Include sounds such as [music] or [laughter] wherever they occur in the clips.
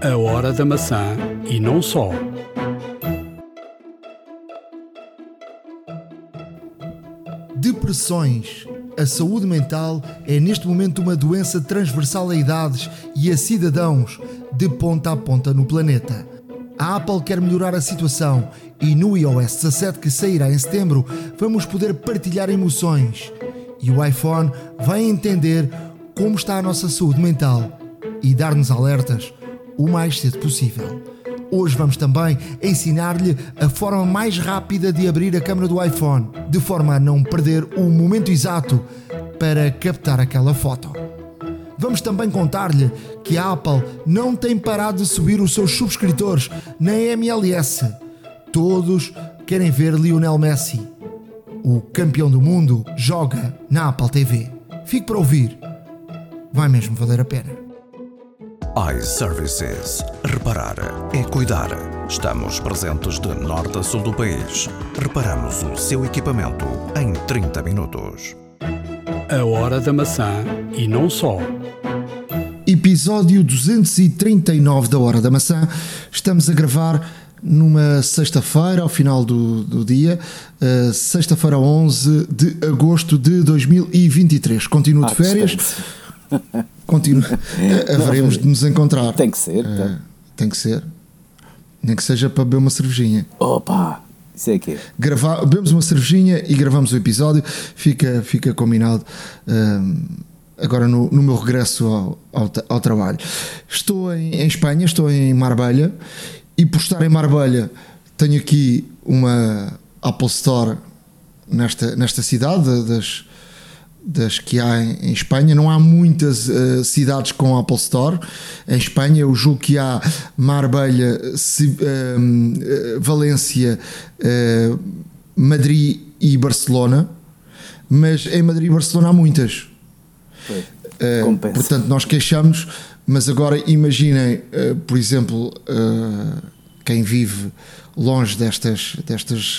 A hora da maçã e não só. Depressões. A saúde mental é neste momento uma doença transversal a idades e a cidadãos de ponta a ponta no planeta. A Apple quer melhorar a situação e no iOS 17 que sairá em setembro vamos poder partilhar emoções. E o iPhone vai entender como está a nossa saúde mental e dar-nos alertas o mais cedo possível. Hoje vamos também ensinar-lhe a forma mais rápida de abrir a câmera do iPhone, de forma a não perder o momento exato para captar aquela foto. Vamos também contar-lhe que a Apple não tem parado de subir os seus subscritores na MLS. Todos querem ver Lionel Messi. O campeão do mundo joga na Apple TV. Fique para ouvir. Vai mesmo valer a pena iServices. Reparar é cuidar. Estamos presentes de norte a sul do país. Reparamos o seu equipamento em 30 minutos. A hora da maçã e não só. Episódio 239 da Hora da Maçã. Estamos a gravar numa sexta-feira, ao final do, do dia, uh, sexta-feira 11 de agosto de 2023. Continuo de férias. Continua. [laughs] Haveremos de nos encontrar. Tem que ser. Tá. Uh, tem que ser. Nem que seja para beber uma cervejinha. Opa! Isso é que é. Bebemos uma cervejinha e gravamos o episódio. Fica, fica combinado. Uh, agora no, no, meu regresso ao, ao, ao trabalho. Estou em, em, Espanha, estou em Marbella e por estar em Marbella tenho aqui uma Apple Store nesta, nesta cidade das, das que há em, Espanha. Não há muitas uh, cidades com Apple Store. Em Espanha, eu julgo que há Marbella, uh, Valência, uh, Madrid e Barcelona. Mas em Madrid e Barcelona há muitas. portanto, nós queixamos, mas agora imaginem, por exemplo, quem vive longe destas, destas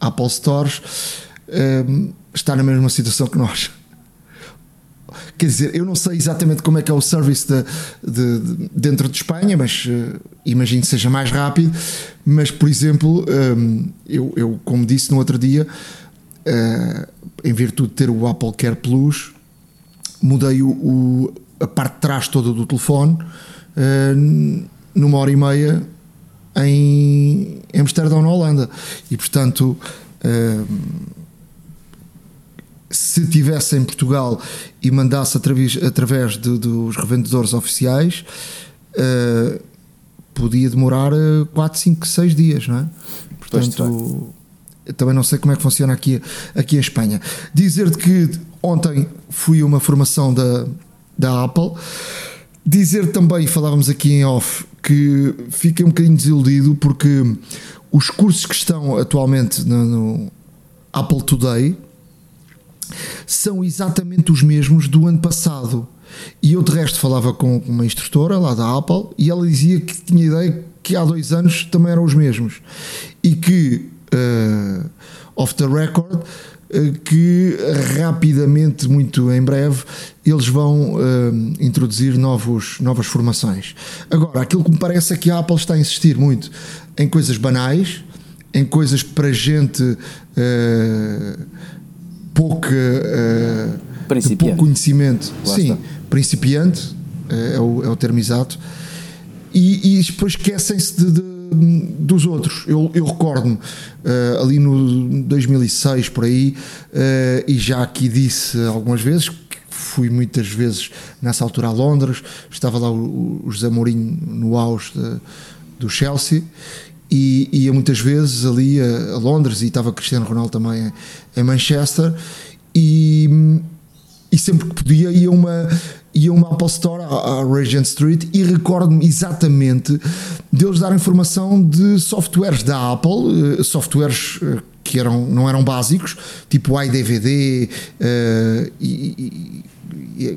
Apple Stores está na mesma situação que nós. Quer dizer, eu não sei exatamente como é que é o service de, de, de dentro de Espanha, mas uh, imagino que seja mais rápido. Mas, por exemplo, um, eu, eu, como disse no outro dia, uh, em virtude de ter o Apple Care Plus, mudei o, o a parte de trás toda do telefone uh, numa hora e meia em Amsterdão, na Holanda. E, portanto. Uh, se tivesse em Portugal e mandasse através, através de, dos revendedores oficiais, uh, podia demorar 4, 5, 6 dias, não é? Portanto, também não sei como é que funciona aqui, aqui em Espanha. Dizer-te que ontem fui a uma formação da, da Apple. Dizer também, falávamos aqui em off, que fiquei um bocadinho desiludido porque os cursos que estão atualmente no, no Apple Today são exatamente os mesmos do ano passado. E eu de resto falava com uma instrutora lá da Apple e ela dizia que tinha ideia que há dois anos também eram os mesmos. E que, uh, off the record, uh, que rapidamente, muito em breve, eles vão uh, introduzir novos, novas formações. Agora, aquilo que me parece é que a Apple está a insistir muito em coisas banais, em coisas para gente. Uh, pouco, uh, pouco conhecimento. Lá Sim, está. principiante uh, é, o, é o termo exato. E, e depois esquecem-se de, de, dos outros. Eu, eu recordo-me uh, ali no 2006 por aí, e já aqui disse algumas vezes fui muitas vezes nessa altura a Londres, estava lá o, o José Mourinho no auge de, do Chelsea e ia muitas vezes ali a, a, Londres e estava Cristiano Ronaldo também em Manchester. E, e sempre que podia ia uma ia uma Apple Store à, Regent Street e recordo-me exatamente deles dar informação de softwares da Apple, uh, softwares uh, que eram, não eram básicos, tipo iDVD uh, e, e,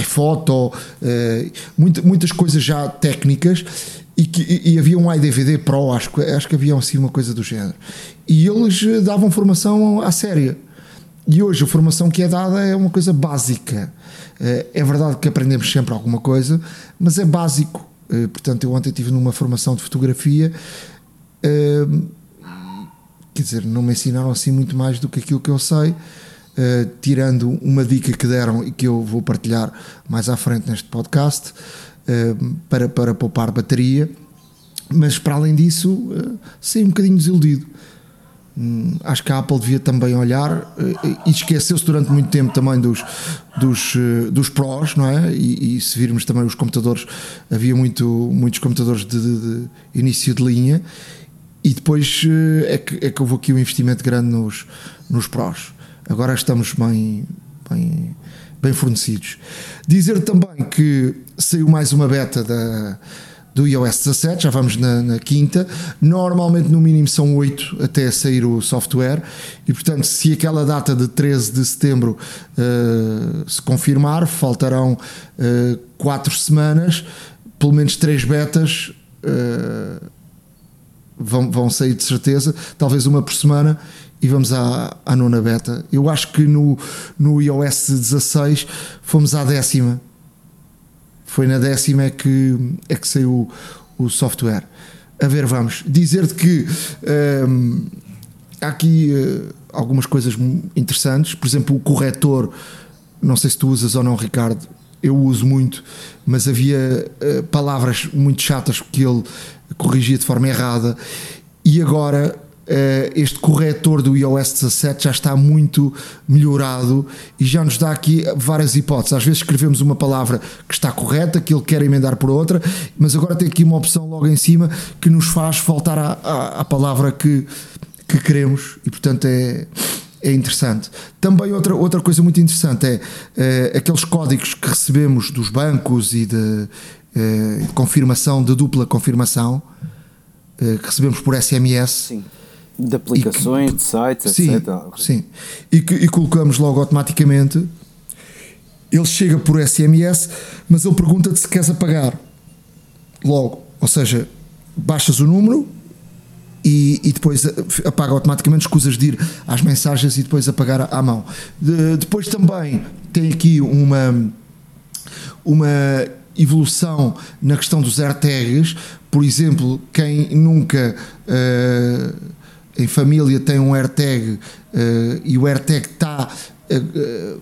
iPhoto, muita, muitas coisas já técnicas e, que, e havia um iDVD Pro, acho, acho que havia assim uma coisa do género. E eles eh, davam formação à séria. E hoje a formação que é dada é uma coisa básica. Eh, é verdade que aprendemos sempre alguma coisa, mas é básico. Uh, portanto, eu ontem estive numa formação de fotografia. Quer dizer, não me ensinaram assim muito mais do que aquilo que eu sei. Tirando uma dica que deram e que eu vou partilhar mais à frente neste podcast para, para poupar bateria, mas para além disso, uh, saí um bocadinho desiludido. Hum, acho que a Apple devia também olhar e esqueceu-se durante muito tempo também dos, dos, dos Pros, não é? E, e, se virmos também os computadores, havia muito, muitos computadores de, de, de início de linha e depois é que, é que houve aqui um investimento grande nos, nos Pros agora estamos bem, bem, bem fornecidos. Dizer também que saiu mais uma beta da, do iOS 17, já vamos na, na, quinta. Normalmente, no mínimo, são 8 até sair o software, e portanto, se aquela data de 13 de setembro uh, se confirmar, faltarão uh, 4 semanas, pelo menos 3 betas. Uh, vão, vão sair de certeza, talvez uma por semana, e vamos à, à nona beta. Eu acho que no, no iOS 16 fomos à décima. Foi na décima é que, é que saiu o, o software. A ver, vamos. Dizer-te que hum, há aqui uh, algumas coisas interessantes. Por exemplo, o corretor. Não sei se tu usas ou não, Ricardo. Eu uso muito, mas havia uh, palavras muito chatas que ele corrigia de forma errada. E agora este corretor do iOS 17 já está muito melhorado e já nos dá aqui várias hipóteses. Às vezes escrevemos uma palavra que está correta, que ele quer emendar por outra, mas agora tem aqui uma opção logo em cima que nos faz voltar à, à, à palavra que, que queremos e, portanto, é, é interessante. Também outra, outra coisa muito interessante é uh, aqueles códigos que recebemos dos bancos e de, de confirmação, de dupla confirmação, que recebemos por SMS. Sim de aplicações, que, de sites, sim, etc. Sim, e, que, e colocamos logo automaticamente. Ele chega por SMS, mas ele pergunta-te se queres apagar. Logo, ou seja, baixas o número e, e, depois apaga automaticamente, escusas de ir às mensagens e depois apagar à mão. De, depois também tem aqui uma, uma evolução na questão dos AirTags. Por exemplo, quem nunca. Uh, em família tem um AirTag uh, e o AirTag está uh,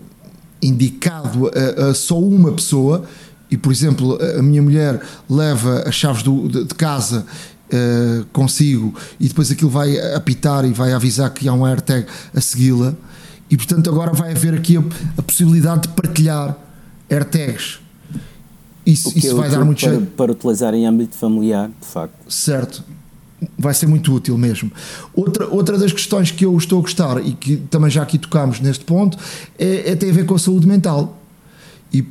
indicado a, a, só uma pessoa e por exemplo a minha mulher leva as chaves do, de, de, casa uh, consigo e depois aquilo vai apitar e vai avisar que há um AirTag a segui-la e portanto agora vai haver aqui a, a possibilidade de partilhar AirTags. Isso, isso é vai dar muito para, para utilizar em âmbito familiar de facto. Certo vai ser muito útil mesmo. Outra, outra das questões que eu estou a gostar e que também já aqui tocámos neste ponto é, é tem a ver com a saúde mental. E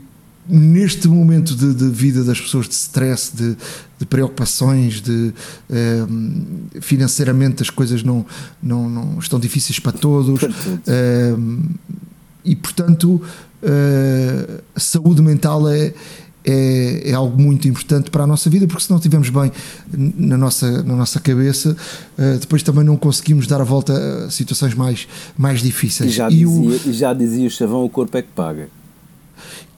neste momento de, de vida das pessoas, de stress, de, de preocupações, de um, financeiramente as coisas não, não, não estão difíceis para todos. Um, e portanto, uh, a saúde mental é é, é, algo muito importante para a nossa vida, porque se não estivermos bem na nossa, na nossa cabeça, uh, depois também não conseguimos dar a volta a situações mais, mais difíceis. E já, e dizia, o, já dizia o chavão: o corpo é que paga.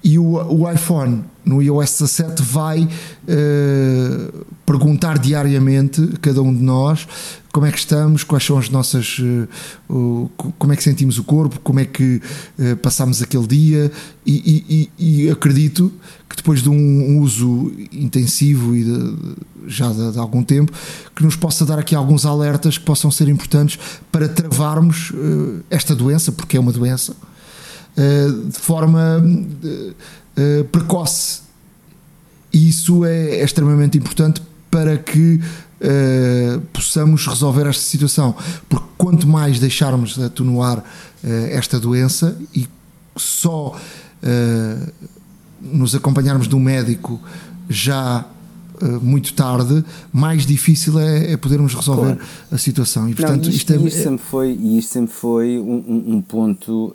E o, o iPhone no iOS 17 vai uh, perguntar diariamente a cada um de nós como é que estamos, quais são as nossas. Uh, como é que sentimos o corpo, como é que uh, passamos aquele dia, e, e, e, acredito que depois de um uso intensivo e de, já de, de, algum tempo, que nos possa dar aqui alguns alertas que possam ser importantes para travarmos esta doença, porque é uma doença, de forma precoce. E isso é, é extremamente importante para que possamos resolver esta situação. Porque quanto mais deixarmos de atenuar esta doença e só nos acompanharmos de um médico já muito tarde, mais difícil é, é podermos resolver claro. a situação. E, portanto, Não, isto, isto, é, isto, sempre foi, isto sempre foi um, um ponto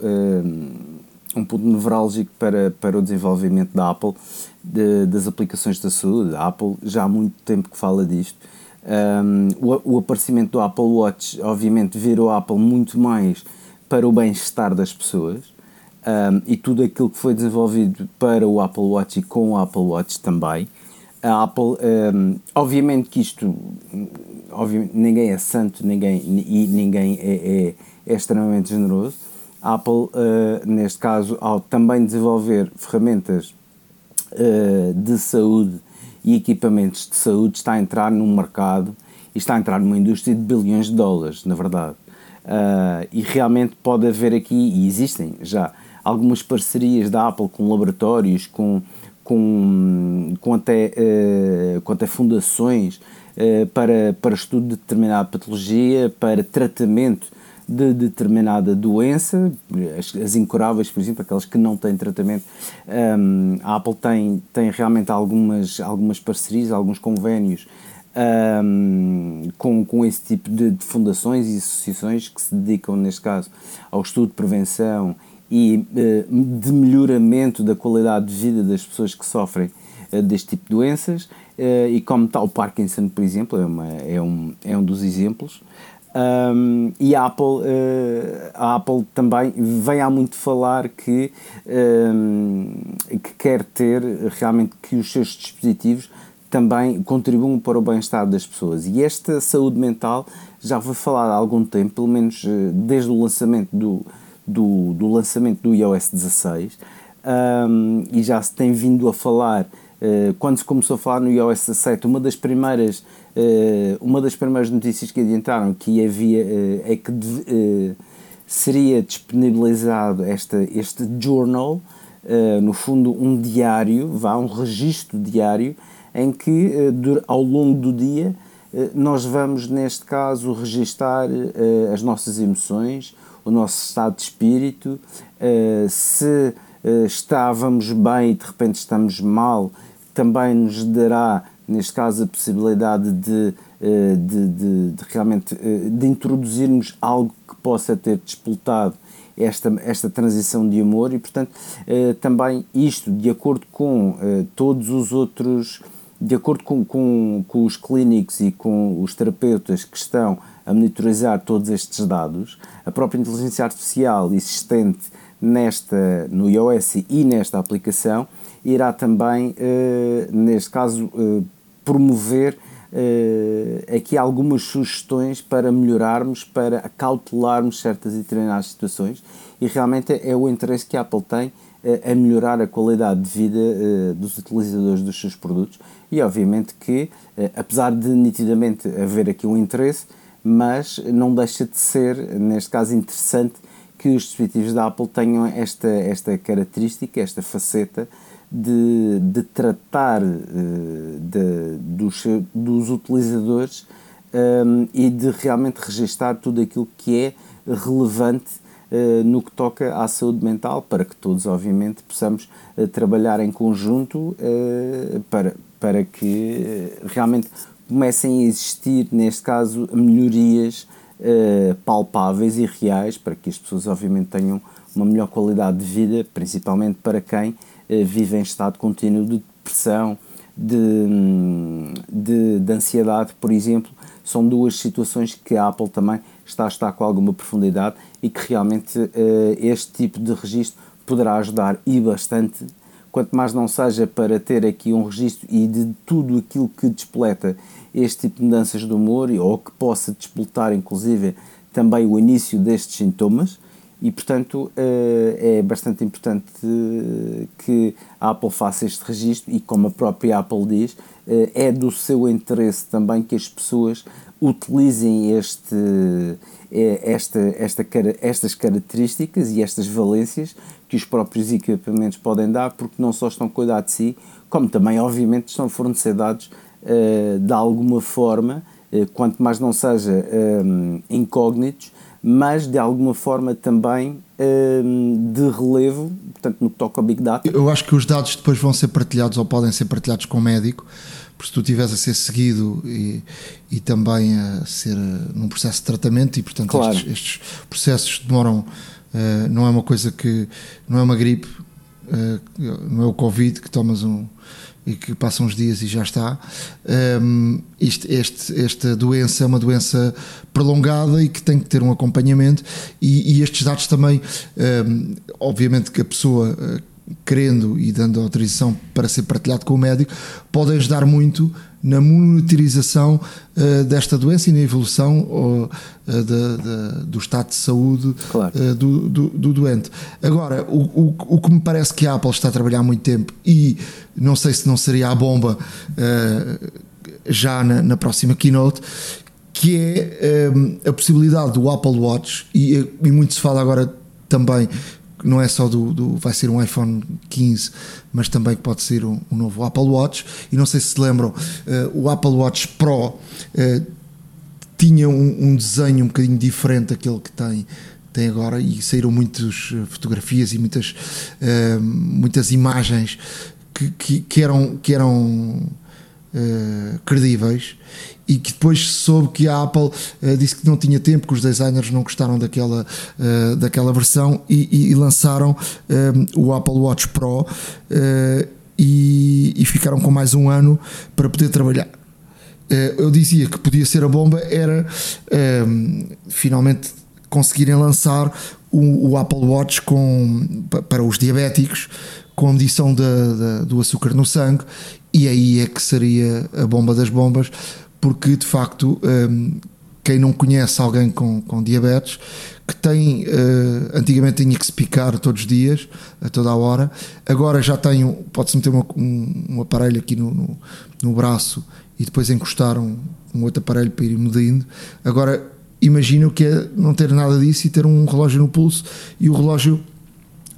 um ponto nevrálgico para, para o desenvolvimento da Apple, de, das aplicações da saúde. A Apple já há muito tempo que fala disto um, o, o, aparecimento do Apple Watch, obviamente, virou a Apple muito mais para o bem-estar das pessoas um, e tudo aquilo que foi desenvolvido para o Apple Watch e com o Apple Watch também. A Apple, um, obviamente que isto, obviamente, ninguém é santo ninguém, e ninguém é, é, é extremamente generoso. A Apple, uh, neste caso, ao também desenvolver ferramentas uh, de saúde e equipamentos de saúde, está a entrar num mercado e está a entrar numa indústria de bilhões de dólares, na verdade. Uh, e realmente pode haver aqui, e existem já, algumas parcerias da Apple com laboratórios, com, com, com, até, uh, com até fundações uh, para, para estudo de determinada patologia, para tratamento de determinada doença, as, as, incuráveis, por exemplo, aquelas que não têm tratamento. Um, a Apple tem, tem realmente algumas, algumas parcerias, alguns convénios um, com, com esse tipo de, de, fundações e associações que se dedicam, neste caso, ao estudo de prevenção e uh, de melhoramento da qualidade de vida das pessoas que sofrem uh, deste tipo de doenças. Uh, e como tal, o Parkinson, por exemplo, é, uma, é, um, é um dos exemplos. Um, e a Apple, a Apple também vem há muito falar que, um, que quer ter realmente que os seus dispositivos também contribuam para o bem-estar das pessoas. E esta saúde mental já foi falada há algum tempo, pelo menos eh, desde o lançamento do, do, do lançamento do iOS 16, um, e já se tem vindo a falar, uh, quando se começou a falar no iOS 17, uma das primeiras, uh, uma das primeiras notícias que adiantaram que havia uh, é que seria disponibilizado esta, este journal, no fundo um diário, vá, um registro diário, em que ao longo do dia nós vamos, neste caso, registar as nossas emoções, o nosso estado de espírito, se estávamos bem e de repente estamos mal, também nos dará, neste caso, a possibilidade de, de, de, de realmente de introduzirmos algo que possa ter despoltado esta, esta transição de amor e, portanto, também isto, de acordo com todos os outros de acordo com, com, com os clínicos e com os terapeutas que estão a monitorizar todos estes dados, a própria inteligência artificial existente nesta, no iOS e nesta aplicação irá também, eh, neste caso, eh, promover eh, aqui algumas sugestões para melhorarmos, para acautelarmos certas e determinadas situações e realmente é o interesse que a Apple tem a melhorar a qualidade de vida dos utilizadores dos seus produtos e obviamente que, eh, apesar de nitidamente haver aqui um interesse, mas não deixa de ser, neste caso, interessante que os dispositivos da Apple tenham esta, esta característica, esta faceta de, de tratar uh, de, dos, dos utilizadores um, e de realmente registar tudo aquilo que é relevante uh, no que toca à saúde mental, para que todos, obviamente, possamos uh, trabalhar em conjunto para, para que eh, realmente comecem a existir, neste caso, melhorias uh, palpáveis e reais para que as pessoas, obviamente, tenham uma melhor qualidade de vida, principalmente para quem uh, vive em estado contínuo de depressão, de, de, de, ansiedade, por exemplo. São duas situações que a Apple também está a estar com alguma profundidade e que realmente uh, este tipo de registro poderá ajudar e bastante quanto mais não seja para ter aqui um registro e de tudo aquilo que despleta este tipo de mudanças de humor ou que possa despletar inclusive também o início destes sintomas. E portanto eh, é bastante importante que a Apple faça este registro e como a própria Apple diz eh, é do seu interesse também que as pessoas utilizem este, eh, esta, esta, estas características e estas valências que os próprios equipamentos podem dar, porque não só estão a cuidar de si, como também, obviamente, estão a fornecer dados de alguma forma, uh, quanto mais não seja eh, incógnitos, mas de alguma forma também de relevo, portanto, no que toca ao Big Data. Eu acho que os dados depois vão ser partilhados ou podem ser partilhados com o médico, porque se tu estiveres a ser seguido e, e também a ser num processo de tratamento, e portanto claro. estes, estes processos demoram não é uma coisa que. não é uma gripe, não é o Covid que tomas um. E que passa uns dias e já está. Um, este, esta doença é uma doença prolongada e que tem que ter um acompanhamento, e, e estes dados também, um, obviamente que a pessoa. Uh, querendo e dando autorização para ser partilhado com o médico, pode ajudar muito na monitorização uh, desta doença e na evolução uh, de, de, do estado de saúde claro. uh, do, do, do, doente. Agora, o, o, o, que me parece que a Apple está a trabalhar há muito tempo e não sei se não seria a bomba já na, na, próxima keynote, que é um, a possibilidade do Apple Watch, e, e muito se fala agora também não é só do, do, vai ser um iPhone 15, mas também pode ser um, um novo Apple Watch. E não sei se se lembram, uh, o Apple Watch Pro uh, tinha um, um, desenho um bocadinho diferente daquele que tem, tem agora e saíram muitas eh, fotografias e muitas, uh, muitas imagens que, que, que eram, que eram credíveis e que depois soube que a Apple uh, disse que não tinha tempo, que os designers não gostaram daquela, uh, daquela versão e, e, e lançaram uh, o Apple Watch Pro e, e, ficaram com mais um ano para poder trabalhar. eu dizia que podia ser a bomba, era finalmente conseguirem lançar o, o, Apple Watch com, para os diabéticos com medição de, de, do açúcar no sangue e aí é que seria a bomba das bombas porque de facto um, quem não conhece alguém com, com diabetes que tem uh, antigamente tinha que se picar todos os dias a toda a hora agora já tem pode-se meter uma, um, um, aparelho aqui no, no, no, braço e depois encostar um, um outro aparelho para ir medindo. Agora imagina o que é não ter nada disso e ter um relógio no pulso e o relógio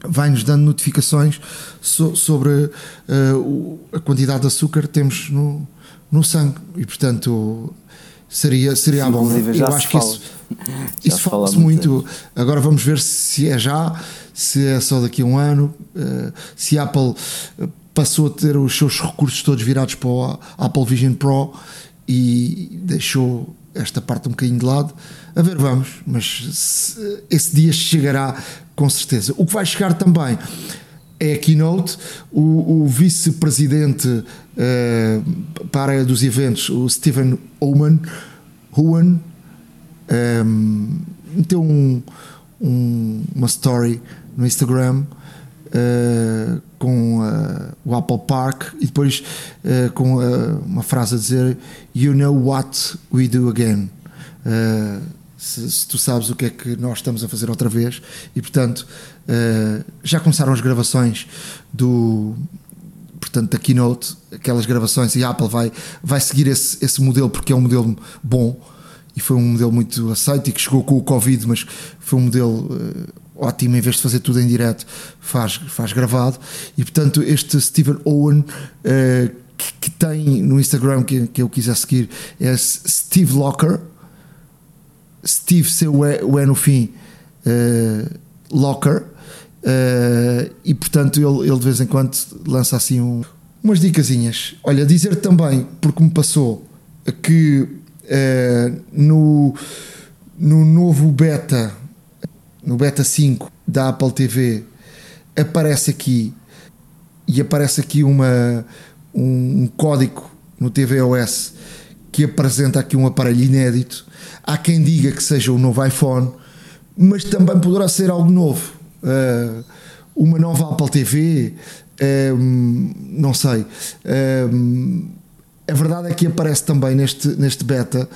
vai-nos dando notificações so, sobre uh, a quantidade de açúcar que temos no, no sangue e portanto seria, seria Sim, bom. Eu acho que isso, isso fala-se muito. muito. Agora vamos ver se é já, se é só daqui a um ano, uh, se a Apple eh, passou a ter os seus recursos todos virados para o Apple Vision Pro e deixou esta parte um bocadinho de lado. A ver, vamos, mas esse dia chegará com certeza. O que vai chegar também é a keynote. O, o vice-presidente uh, para a área dos eventos, o Stephen Oman, Huan, um, ehm, meteu um, um, uma story no Instagram. Uh, com uh, o Apple Park e depois uh, com uma frase a dizer You know what we do again se, se, tu sabes o que é que nós estamos a fazer outra vez. E portanto, uh, já começaram as gravações do. Portanto, da Keynote, aquelas gravações, e a Apple vai, vai seguir esse, esse modelo porque é um modelo bom e foi um modelo muito aceito e que chegou com o Covid, mas foi um modelo uh, ótimo, em vez de fazer tudo em direto, faz, faz gravado. E portanto, este Stephen Owen, uh, que, que, tem no Instagram, que, que eu quiser seguir, é Steve Locker, Steve seu o é no fim uh, Locker uh, e portanto ele, ele de vez em quando lança assim um, umas dicasinhas. Olha, dizer também, porque me passou, que uh, no, no novo beta, no beta 5 da Apple TV, aparece aqui e aparece aqui uma, um, um código no tvOS que apresenta aqui um aparelho inédito Há quem diga que seja o novo iPhone, mas também poderá ser algo novo. Uh, uma nova Apple TV, um, não sei. Um, a verdade é que aparece também neste, neste beta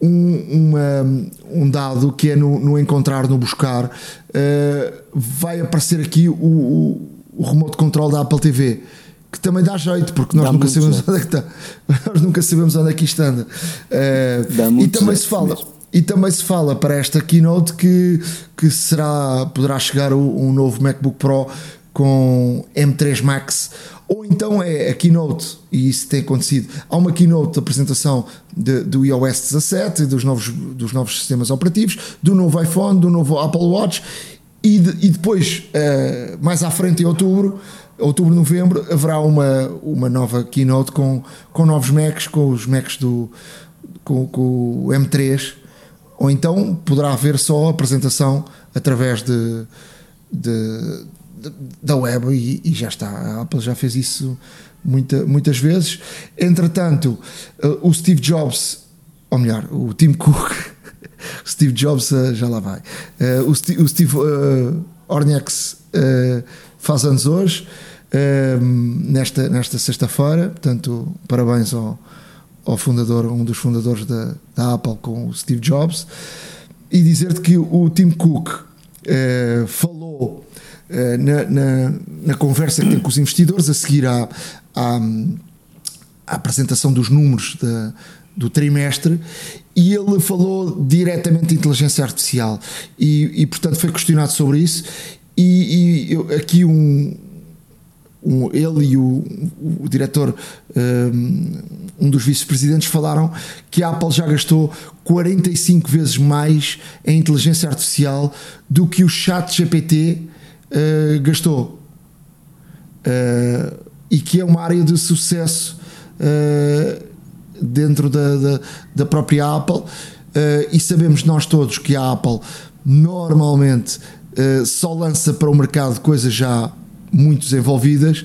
um, uma, um dado que é no, no encontrar, no buscar. Uh, vai aparecer aqui o, o, o remote control da Apple TV que também dá jeito, porque nós dá nunca sabemos jeito. onde é que está. [laughs] Nós nunca sabemos onde é que isto anda. Uh, e também se fala. Mesmo. E também se fala para esta keynote que, que será, poderá chegar um novo MacBook Pro com M3 Max ou então é a keynote, e isso tem acontecido, há uma keynote de apresentação de, do iOS 17, dos novos, dos novos sistemas operativos, do novo iPhone, do novo Apple Watch, e, de, e depois, uh, mais à frente em outubro, outubro, novembro, haverá uma, uma nova keynote com, com novos Macs, com os Macs do com, com o M3 ou então poderá haver só apresentação através de, de, de da web e, e, já está. A Apple já fez isso muita, muitas vezes. Entretanto, uh, o Steve Jobs, ou melhor, o Tim Cook, Steve Jobs uh, já lá vai. Uh, o, Steve, o Steve Ornex faz anos hoje, nesta, nesta sexta-feira. Portanto, parabéns ao, ao fundador, um dos fundadores da, da Apple, com o Steve Jobs. E dizer-te que o Tim Cook falou na, na, na, conversa que tem com os investidores a seguir à, à, à apresentação dos números da, do trimestre e ele falou diretamente de inteligência artificial. E, e portanto foi questionado sobre isso. E, e eu, aqui um, um, ele e o, o diretor um, dos vice-presidentes falaram que a Apple já gastou 45 vezes mais em inteligência artificial do que o chat GPT uh, gastou. Uh, e que é uma área de sucesso uh, dentro da, da, da própria Apple uh, e sabemos nós todos que a Apple normalmente uh, só lança para o mercado coisas já muito desenvolvidas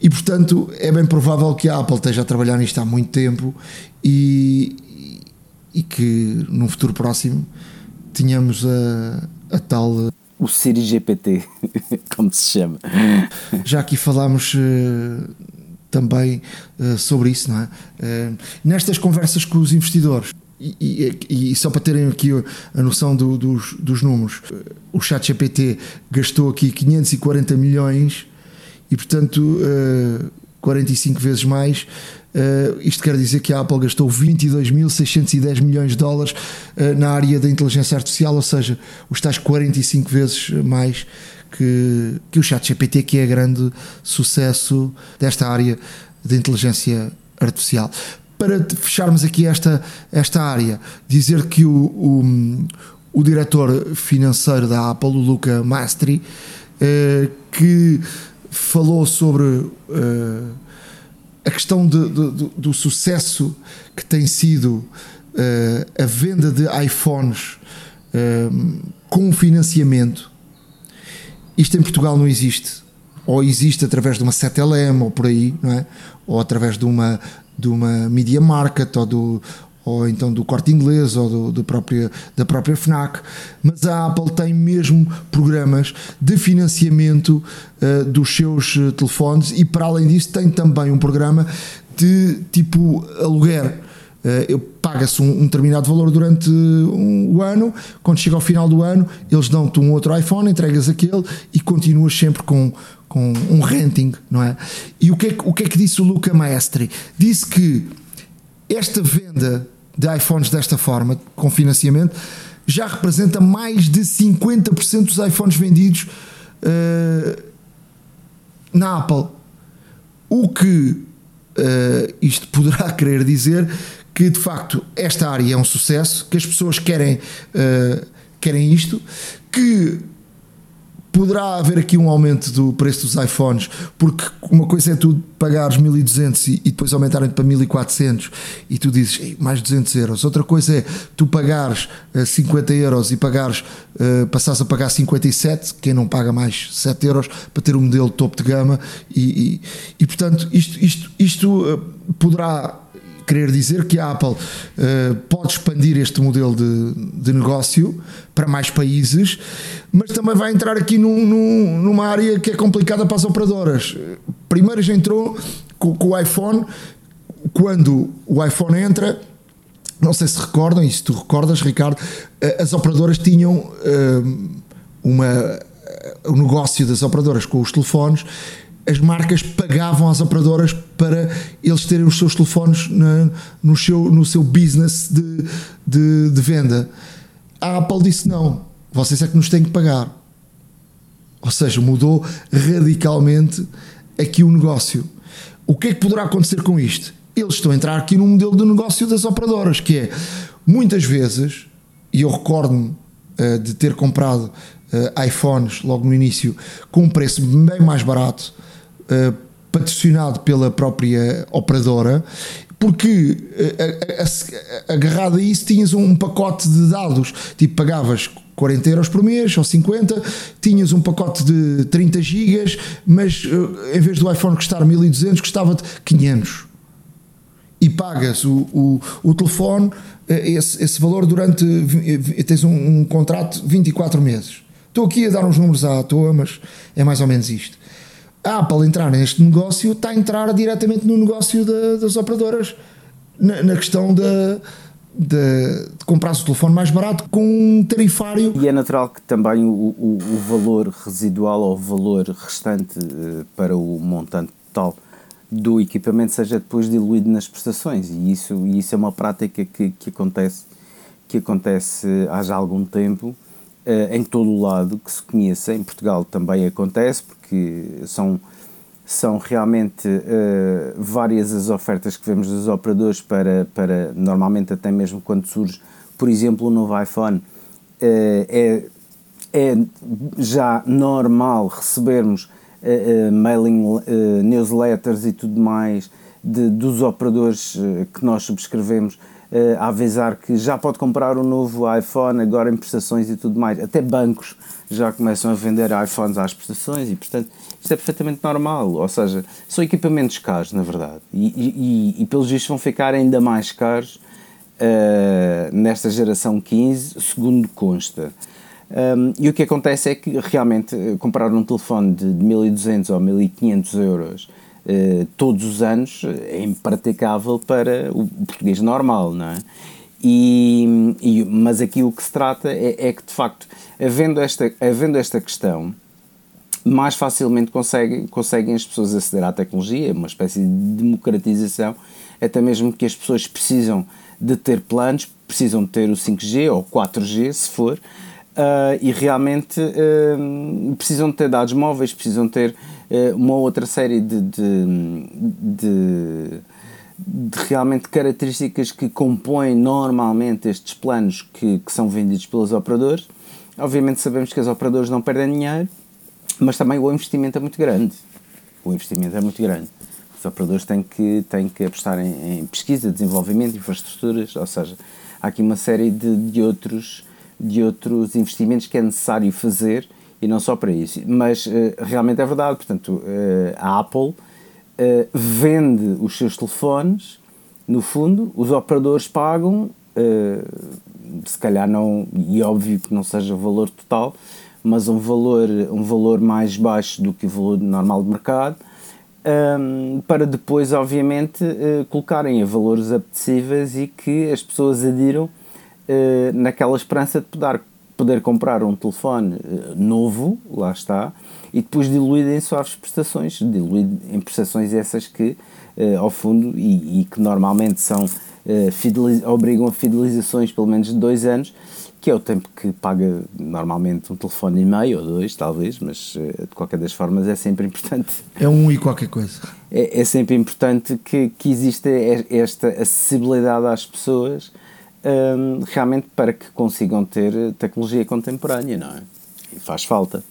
e portanto é bem provável que a Apple esteja a trabalhar nisto há muito tempo e, e que num futuro próximo tenhamos a, a tal o Siri GPT, [laughs] como se chama. Já aqui falámos uh, também uh, sobre isso, não é? Uh, nestas conversas com os investidores, e, e, e, só para terem aqui a noção do, dos, dos, números, o ChatGPT gastou aqui 540 milhões e, portanto, uh, 45 vezes mais. Uh, isto quer dizer que a Apple gastou 22.610 milhões de dólares uh, na área da inteligência artificial, ou seja, os tais 45 vezes mais que, que o ChatGPT, que é grande sucesso desta área de inteligência artificial. Para fecharmos aqui esta, esta área, dizer que o, o, o diretor financeiro da Apple, o Luca Mastri, eh, que falou sobre eh, a questão de, de, do sucesso que tem sido eh, a venda de iPhones eh, com financiamento isto em Portugal não existe. Ou existe através de uma 7LM ou por aí, não é? Ou através de uma, de uma Media Market ou do, ou então do corte inglês ou do, do próprio, da própria FNAC, mas a Apple tem mesmo programas de financiamento uh, dos seus uh, telefones e para além disso tem também um programa de tipo aluguer uh, paga-se um, um, determinado valor durante um, o ano, quando chega ao final do ano, eles dão-te um outro iPhone, entregas aquele e continuas sempre com, com um renting, não é? E o que é, o que, é que disse o Luca Maestri? Disse que esta venda de iPhones desta forma, com financiamento, já representa mais de 50% dos iPhones vendidos uh, na Apple. O que uh, isto poderá [laughs] querer dizer que de facto esta área é um sucesso, que as pessoas querem, uh, querem isto, que poderá haver aqui um aumento do preço dos iPhones, porque uma coisa é tu pagares 1200 e, depois aumentarem para 1400 e tu dizes mais 200 euros. Outra coisa é tu pagares uh, 50 euros e pagares, uh, passares a pagar 57, quem não paga mais 7 euros para ter um modelo topo de gama e, e, e portanto isto, isto, isto uh, poderá querer dizer que a Apple uh, pode expandir este modelo de, de, negócio para mais países, mas também vai entrar aqui num, num, numa área que é complicada para as operadoras. Primeiro já entrou com, com, o iPhone, quando o iPhone entra. Não sei se recordam, e se tu recordas, Ricardo, eh, as operadoras tinham uh, uma, o negócio das operadoras com os telefones as marcas pagavam às operadoras para eles terem os seus telefones na, no, seu, no seu business de, de, de, venda. A Apple disse não, vocês é que nos têm que pagar. Ou seja, mudou radicalmente aqui o negócio. O que é que poderá acontecer com isto? Eles estão a entrar aqui num modelo de negócio das operadoras, que é muitas vezes, e eu recordo-me uh, de ter comprado uh, iPhones logo no início com um preço bem mais barato eh, patrocinado pela própria operadora, porque uh, agarrado a isso tinhas um pacote de dados, tipo pagavas 40 euros por mês ou 50, tinhas um pacote de 30 gigas, mas uh, em vez do iPhone custar 1200, custava-te 500 e pagas o, o, o telefone, esse, esse valor durante. tens um, um contrato 24 meses Estou aqui a dar uns números à toa, mas é mais ou menos isto. A Apple entrar neste negócio está a entrar diretamente no negócio da, das operadoras. Na, na questão de, de comprar o telefone mais barato com um tarifário. E é natural que também o, o, o valor residual ou o valor restante uh, para o montante total do equipamento seja depois diluído nas prestações. E isso, e isso é uma prática que, que acontece que acontece há já algum tempo uh, em todo o lado que se conheça, em Portugal também acontece porque são são realmente uh, várias as ofertas que vemos dos operadores para, para, normalmente até mesmo quando surge, por exemplo, um novo iPhone, uh, é, é já normal recebermos uh, mailing newsletters e tudo mais de, dos operadores que nós subscrevemos a avisar que já pode comprar um novo iPhone agora em prestações e tudo mais. Até bancos já começam a vender iPhones às prestações e, portanto, isto é perfeitamente normal. Ou seja, são equipamentos caros, na verdade. E, e, e pelos vistos vão ficar ainda mais caros uh, nesta geração 15, segundo consta. Um, e o que acontece é que realmente eh, comprar um telefone de, de 1200 ou 1500 euros todos os anos é impraticável para o português normal, não é? E, e, mas aqui o que se trata é, é, que, de facto, havendo esta, havendo esta questão, mais facilmente conseguem, conseguem as pessoas aceder à tecnologia, uma espécie de democratização, até mesmo que as pessoas precisam de ter planos, precisam de ter o 5G ou 4G, se for, uh, e realmente uh, precisam de ter dados móveis, precisam ter uh, uma outra série de, de, de, de, realmente características que compõem normalmente estes planos que, que são vendidos pelos operadores. Obviamente sabemos que os operadores não perdem dinheiro, mas também o investimento é muito grande. O investimento é muito grande. Os operadores têm que, têm que apostar em, em pesquisa, desenvolvimento, infraestruturas, ou seja, há aqui uma série de, de, outros, de outros investimentos que é necessário fazer e não só para isso. Mas uh, realmente é verdade, portanto, uh, a Apple uh, vende os seus telefones, no fundo, os operadores pagam, se calhar não, e óbvio que não seja o valor total, mas um valor, um valor mais baixo do que o valor normal de mercado, um, para depois, obviamente, colocarem a valores apetecíveis e que as pessoas adiram naquela esperança de poder, poder comprar um telefone uh, novo, lá está, e depois diluído em suaves prestações, diluído em prestações essas que, ao fundo, e, e, que normalmente são, obrigam a fidelizações pelo menos de dois anos, que é o tempo que paga normalmente um telefone e meio ou dois, talvez, mas eh, de qualquer das formas é sempre importante. É um e qualquer coisa. É, é sempre importante que, que exista esta acessibilidade às pessoas um, realmente para que consigam ter tecnologia contemporânea, não é? E faz falta.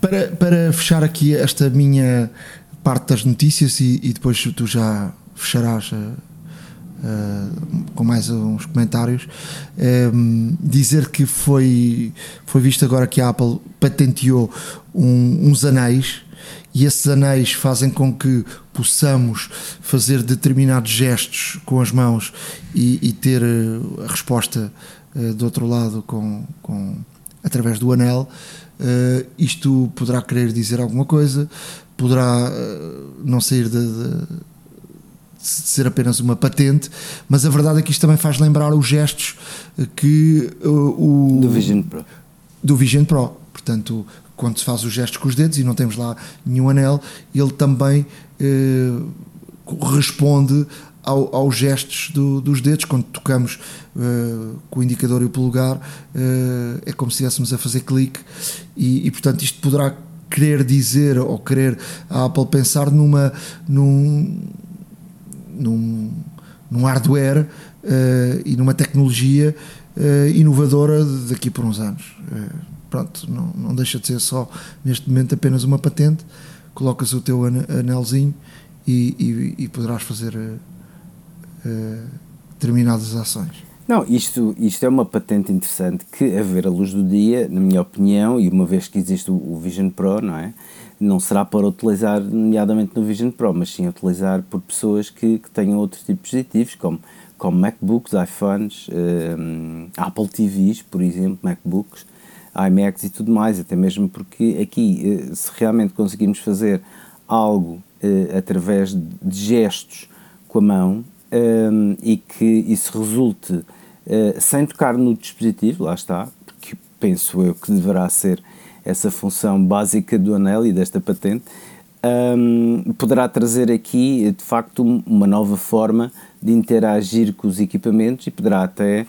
Para, para fechar aqui esta minha parte das notícias e, e depois tu já fecharás a Uh, com mais uns comentários, um, dizer que foi, foi visto agora que a Apple patenteou um, uns anéis e esses anéis fazem com que possamos fazer determinados gestos com as mãos e, e ter eh, a resposta uh, do outro lado com, com, através do anel. Uh, isto poderá querer dizer alguma coisa, poderá não sair de, de ser apenas uma patente, mas a verdade é que isto também faz lembrar os gestos que uh, o do Vision Pro. Do Vision Pro. Portanto, quando se faz os gestos com os dedos e não temos lá nenhum anel, ele também uh, responde ao, aos gestos do, dos dedos. Quando tocamos uh, com o indicador e o polegar, uh, é como se estivéssemos a fazer clique, e, e portanto isto poderá querer dizer ou querer a Apple pensar numa num num, num hardware uh, e numa tecnologia inovadora daqui por uns anos. Uh, pronto, não, não deixa de ser só neste momento apenas uma patente, colocas o teu anelzinho e, e, e poderás fazer determinadas ações. Não, isto, isto é uma patente interessante que, a ver a luz do dia, na minha opinião, e uma vez que existe o, Vision Pro, não é? não será para utilizar nomeadamente no Vision Pro, mas sim utilizar por pessoas que, que tenham outros tipos de dispositivos, como, como MacBooks, iPhones, um, Apple TVs, por exemplo, MacBooks, IMAX e tudo mais, até mesmo porque aqui, se realmente conseguirmos fazer algo através de gestos com a mão e que isso resulte sem tocar no dispositivo, lá está, porque penso eu que deverá ser essa função básica do anel e desta patente, um, poderá trazer aqui de facto uma nova forma de interagir com os equipamentos e poderá até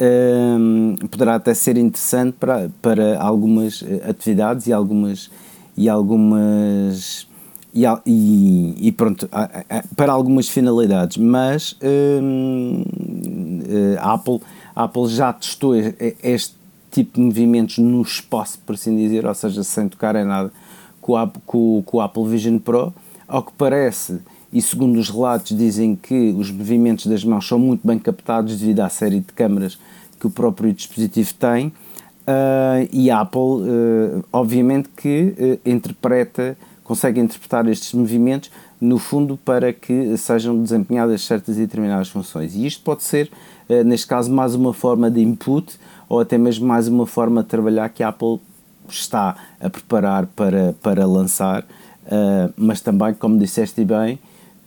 um, poderá até ser interessante para, para algumas eh, atividades e algumas e algumas e, e, pronto para algumas finalidades mas um, eh, a Apple a Apple já testou este tipo de movimentos no espaço por assim dizer ou seja sem tocar em nada com com, com o Apple Vision Pro. Ao que parece, e segundo os relatos, dizem que os movimentos das mãos são muito bem captados devido à série de câmaras que o próprio dispositivo tem. Uh, e a Apple, uh, obviamente, que uh, interpreta, consegue interpretar estes movimentos, no fundo, para que sejam desempenhadas certas e determinadas funções. E isto pode ser, neste caso, mais uma forma de input ou até mesmo mais uma forma de trabalhar que a Apple está a preparar para, para lançar, mas também, como disseste bem,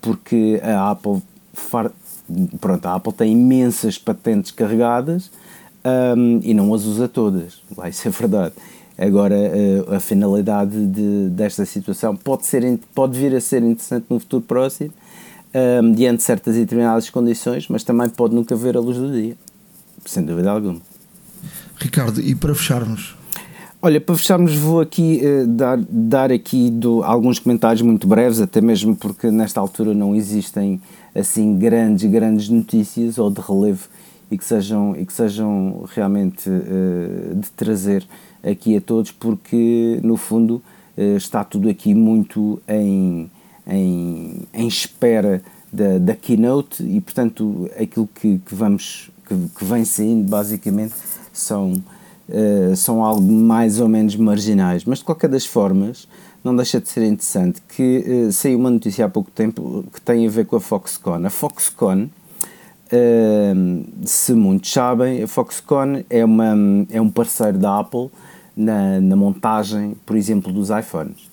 porque a Apple, far, pronto, a Apple tem imensas patentes carregadas um, e não as usa todas, lá isso é verdade. Agora, uh, a finalidade de, desta situação pode, ser, pode vir a ser interessante no futuro próximo, um, diante de certas e determinadas condições, mas também pode nunca ver a luz do dia, sem dúvida alguma. Ricardo, e para fecharmos, Olha, para fecharmos, vou aqui uh, dar, dar aqui do, alguns comentários muito breves, até mesmo porque nesta altura não existem assim grandes, grandes notícias ou de relevo e que sejam, e que sejam realmente uh, de trazer aqui a todos, porque no fundo uh, está tudo aqui muito em, em, em espera da, da keynote e portanto aquilo que, que vamos que, que vem saindo basicamente são uh, são algo mais ou menos marginais, mas de qualquer das formas não deixa de ser interessante que uh, saiu uma notícia há pouco tempo que tem a ver com a Foxconn. A Foxconn, uh, se muitos sabem, a Foxconn é, uma, é um parceiro da Apple na, na montagem, por exemplo, dos iPhones.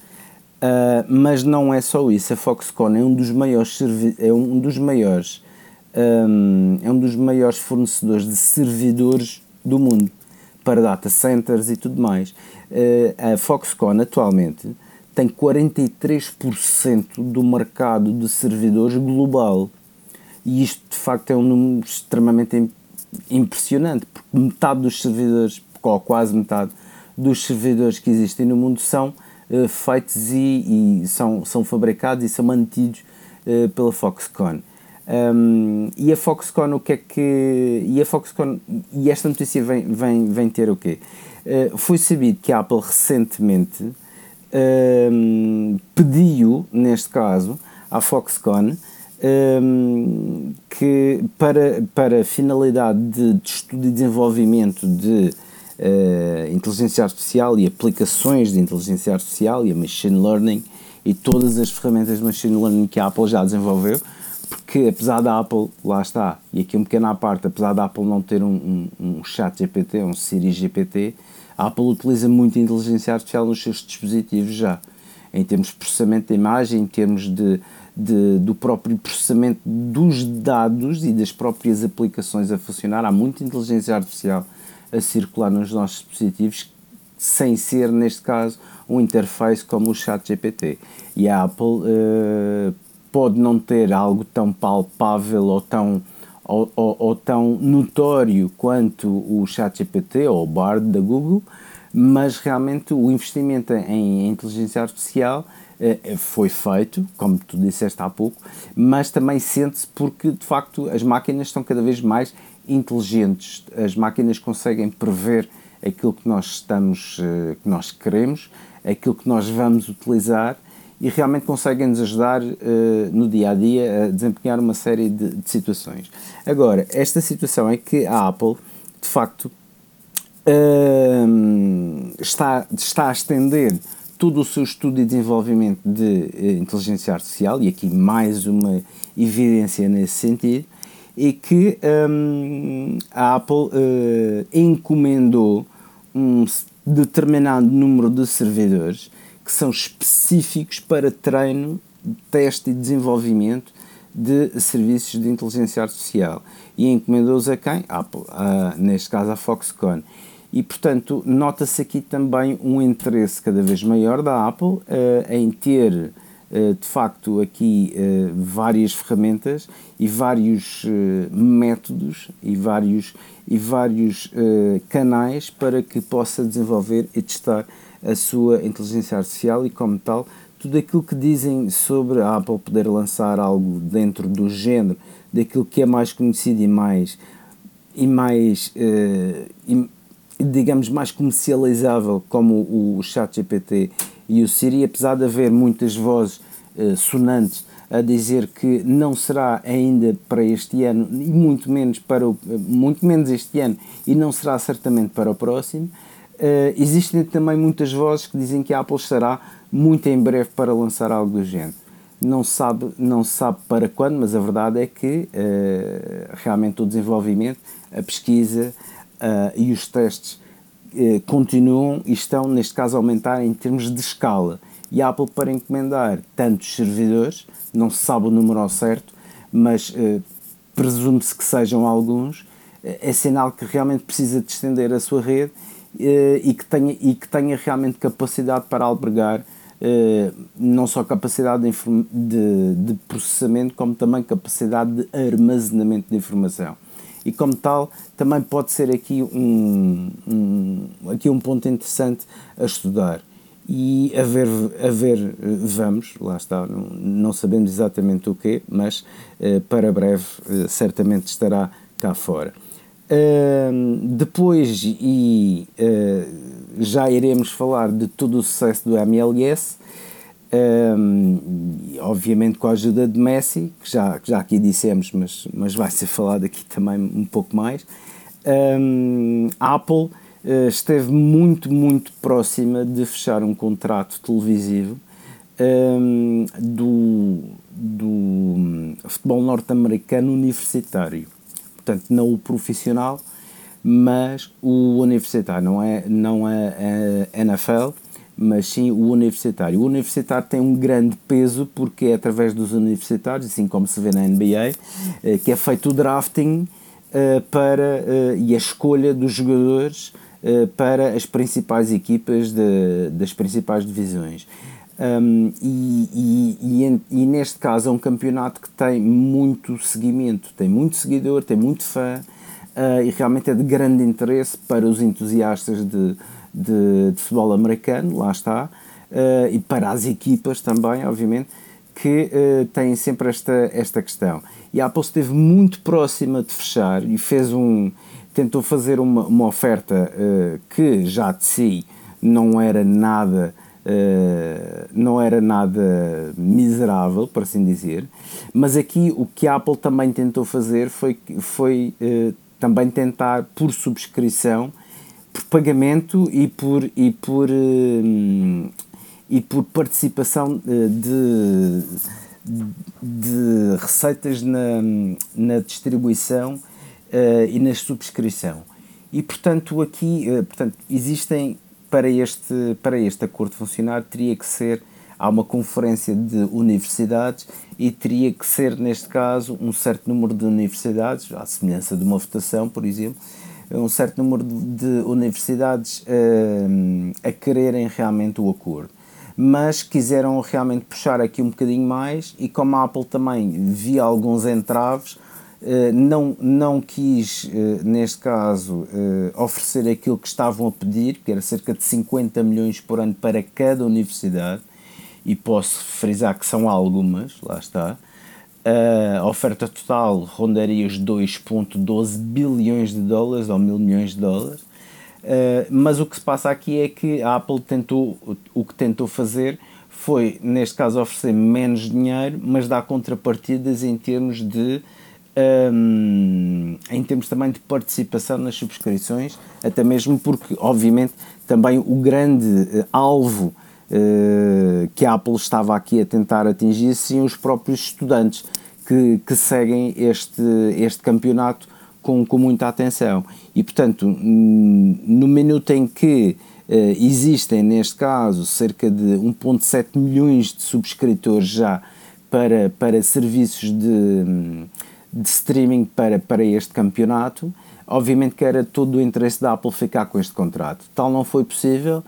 Uh, mas não é só isso, a Foxconn é um dos maiores, é um dos maiores, um, é um dos maiores fornecedores de servidores do mundo para data centers e tudo mais. Eh, a Foxconn atualmente tem 43% do mercado de servidores global. E isto de facto é um número extremamente impressionante, porque metade dos servidores, ou quase metade dos servidores que existem no mundo são uh, feitos e, e, são, são fabricados e são mantidos uh, pela Foxconn. Um, e a Foxconn, o que é que. E a Foxconn. E esta notícia vem, vem, vem ter o quê? Uh, foi sabido que a Apple recentemente um, pediu, neste caso, à Foxconn um, que para, para finalidade de, de estudo e desenvolvimento de uh, inteligência artificial e aplicações de inteligência artificial e machine learning e todas as ferramentas de machine learning que a Apple já desenvolveu, porque apesar da Apple, lá está, e aqui um pequeno à parte, apesar da Apple não ter um, um, um chat GPT, um Siri GPT, a Apple utiliza muito a inteligência artificial nos seus dispositivos já, em termos de processamento de imagem, em termos de, de, do próprio processamento dos dados e das próprias aplicações a funcionar. Há muita inteligência artificial a circular nos nossos dispositivos, sem ser, neste caso, um interface como o chat GPT. E a Apple uh, pode não ter algo tão palpável ou tão, ou, ou, ou tão notório quanto o ChatGPT ou o Bard da Google, mas realmente o investimento em inteligência artificial eh, foi feito, como tu disseste há pouco, mas também sente-se porque de facto as máquinas estão cada vez mais inteligentes, as máquinas conseguem prever aquilo que nós estamos, eh, que nós queremos, aquilo que nós vamos utilizar e realmente conseguem nos ajudar uh, no dia a dia a desempenhar uma série de, de, situações. Agora, esta situação é que a Apple, de facto, uh, está, está a estender todo o seu estudo e desenvolvimento de uh, inteligência artificial, e aqui mais uma evidência nesse sentido, e que um, a Apple encomendou um determinado número de servidores que são específicos para treino, teste e desenvolvimento de serviços de inteligência artificial e encomendou-os a quem? Apple, a, neste caso a Foxconn. E, portanto, nota-se aqui também um interesse cada vez maior da Apple uh, em ter, uh, de facto, aqui uh, várias ferramentas e vários métodos e vários, e vários canais para que possa desenvolver e testar a sua inteligência artificial e, como tal, tudo aquilo que dizem sobre a Apple poder lançar algo dentro do género daquilo que é mais conhecido e mais e mais uh, e, digamos mais comercializável como o, o ChatGPT e o Siri, apesar de haver muitas vozes uh, sonantes a dizer que não será ainda para este ano e muito menos para o, muito menos este ano e não será certamente para o próximo. Uh, existem também muitas vozes que dizem que a Apple estará muito em breve para lançar algo do género. Não sabe, não sabe para quando, mas a verdade é que uh, realmente o desenvolvimento, a pesquisa uh, e os testes continuam e estão, neste caso, a aumentar em termos de escala. E a Apple, para encomendar tantos servidores, não se sabe o número ao certo, mas presume-se que sejam alguns, é sinal que realmente precisa de estender a sua rede e, que tenha, e que tenha realmente capacidade para albergar eh, não só capacidade de, de, de, processamento, como também capacidade de armazenamento de informação. E como tal, também pode ser aqui um, um, aqui um ponto interessante a estudar. E a ver, a ver vamos, lá está, não, não sabemos exatamente o quê, mas eh, para breve certamente estará cá fora depois, e uh, já iremos falar de todo o sucesso do MLS, obviamente com a ajuda de Messi, que já, que já aqui dissemos, mas, mas vai ser falado aqui também um pouco mais. a Apple uh, esteve muito, muito próxima de fechar um contrato televisivo do, do futebol norte-americano universitário portanto, não o profissional, mas o universitário, não é, não é a NFL, mas sim o universitário. O universitário tem um grande peso porque é através dos universitários, assim como se vê na NBA, eh, que é feito o drafting eh, para, eh, e a escolha dos jogadores para as principais equipas de, das principais divisões. Um, e, e, e, e, neste caso é um campeonato que tem muito seguimento, tem muito seguidor, tem muito fã uh, e realmente é de grande interesse para os entusiastas de, de, de futebol americano, lá está, uh, e para as equipas também, obviamente, que uh, têm sempre esta, esta questão. E a Apple esteve muito próxima de fechar e fez um, tentou fazer uma, uma oferta que já de si não era nada Uh, não era nada miserável, por assim dizer, mas aqui o que a Apple também tentou fazer foi, foi uh, também tentar por subscrição, por pagamento e por, e por, uh, e por participação de, de receitas na, na distribuição e na subscrição. E portanto aqui portanto, existem para este, para este acordo funcionar, teria que ser há uma conferência de universidades e teria que ser, neste caso, um certo número de universidades, à semelhança de uma votação, por exemplo, um certo número de universidades uh, a quererem realmente o acordo. Mas quiseram realmente puxar aqui um bocadinho mais e como a Apple também via alguns entraves, eh, não, não quis, eh, neste caso, eh, oferecer aquilo que estavam a pedir, que era cerca de 50 milhões por ano para cada universidade, e posso frisar que são algumas, lá está. A oferta total rondaria os 2,12 bilhões de dólares ou mil milhões de dólares. mas o que se passa aqui é que a Apple tentou, o que tentou fazer foi, neste caso, oferecer menos dinheiro, mas dar contrapartidas em termos de um, em termos também de participação nas subscrições, até mesmo porque, obviamente, também o grande uh, alvo uh, que a Apple estava aqui a tentar atingir são os próprios estudantes que, que seguem este, este campeonato com, com muita atenção. E, portanto, no minuto em que existem, neste caso, cerca de 1,7 milhões de subscritores já para, para serviços de, de streaming para, para este campeonato. Obviamente que era todo o interesse da Apple ficar com este contrato. Tal não foi possível.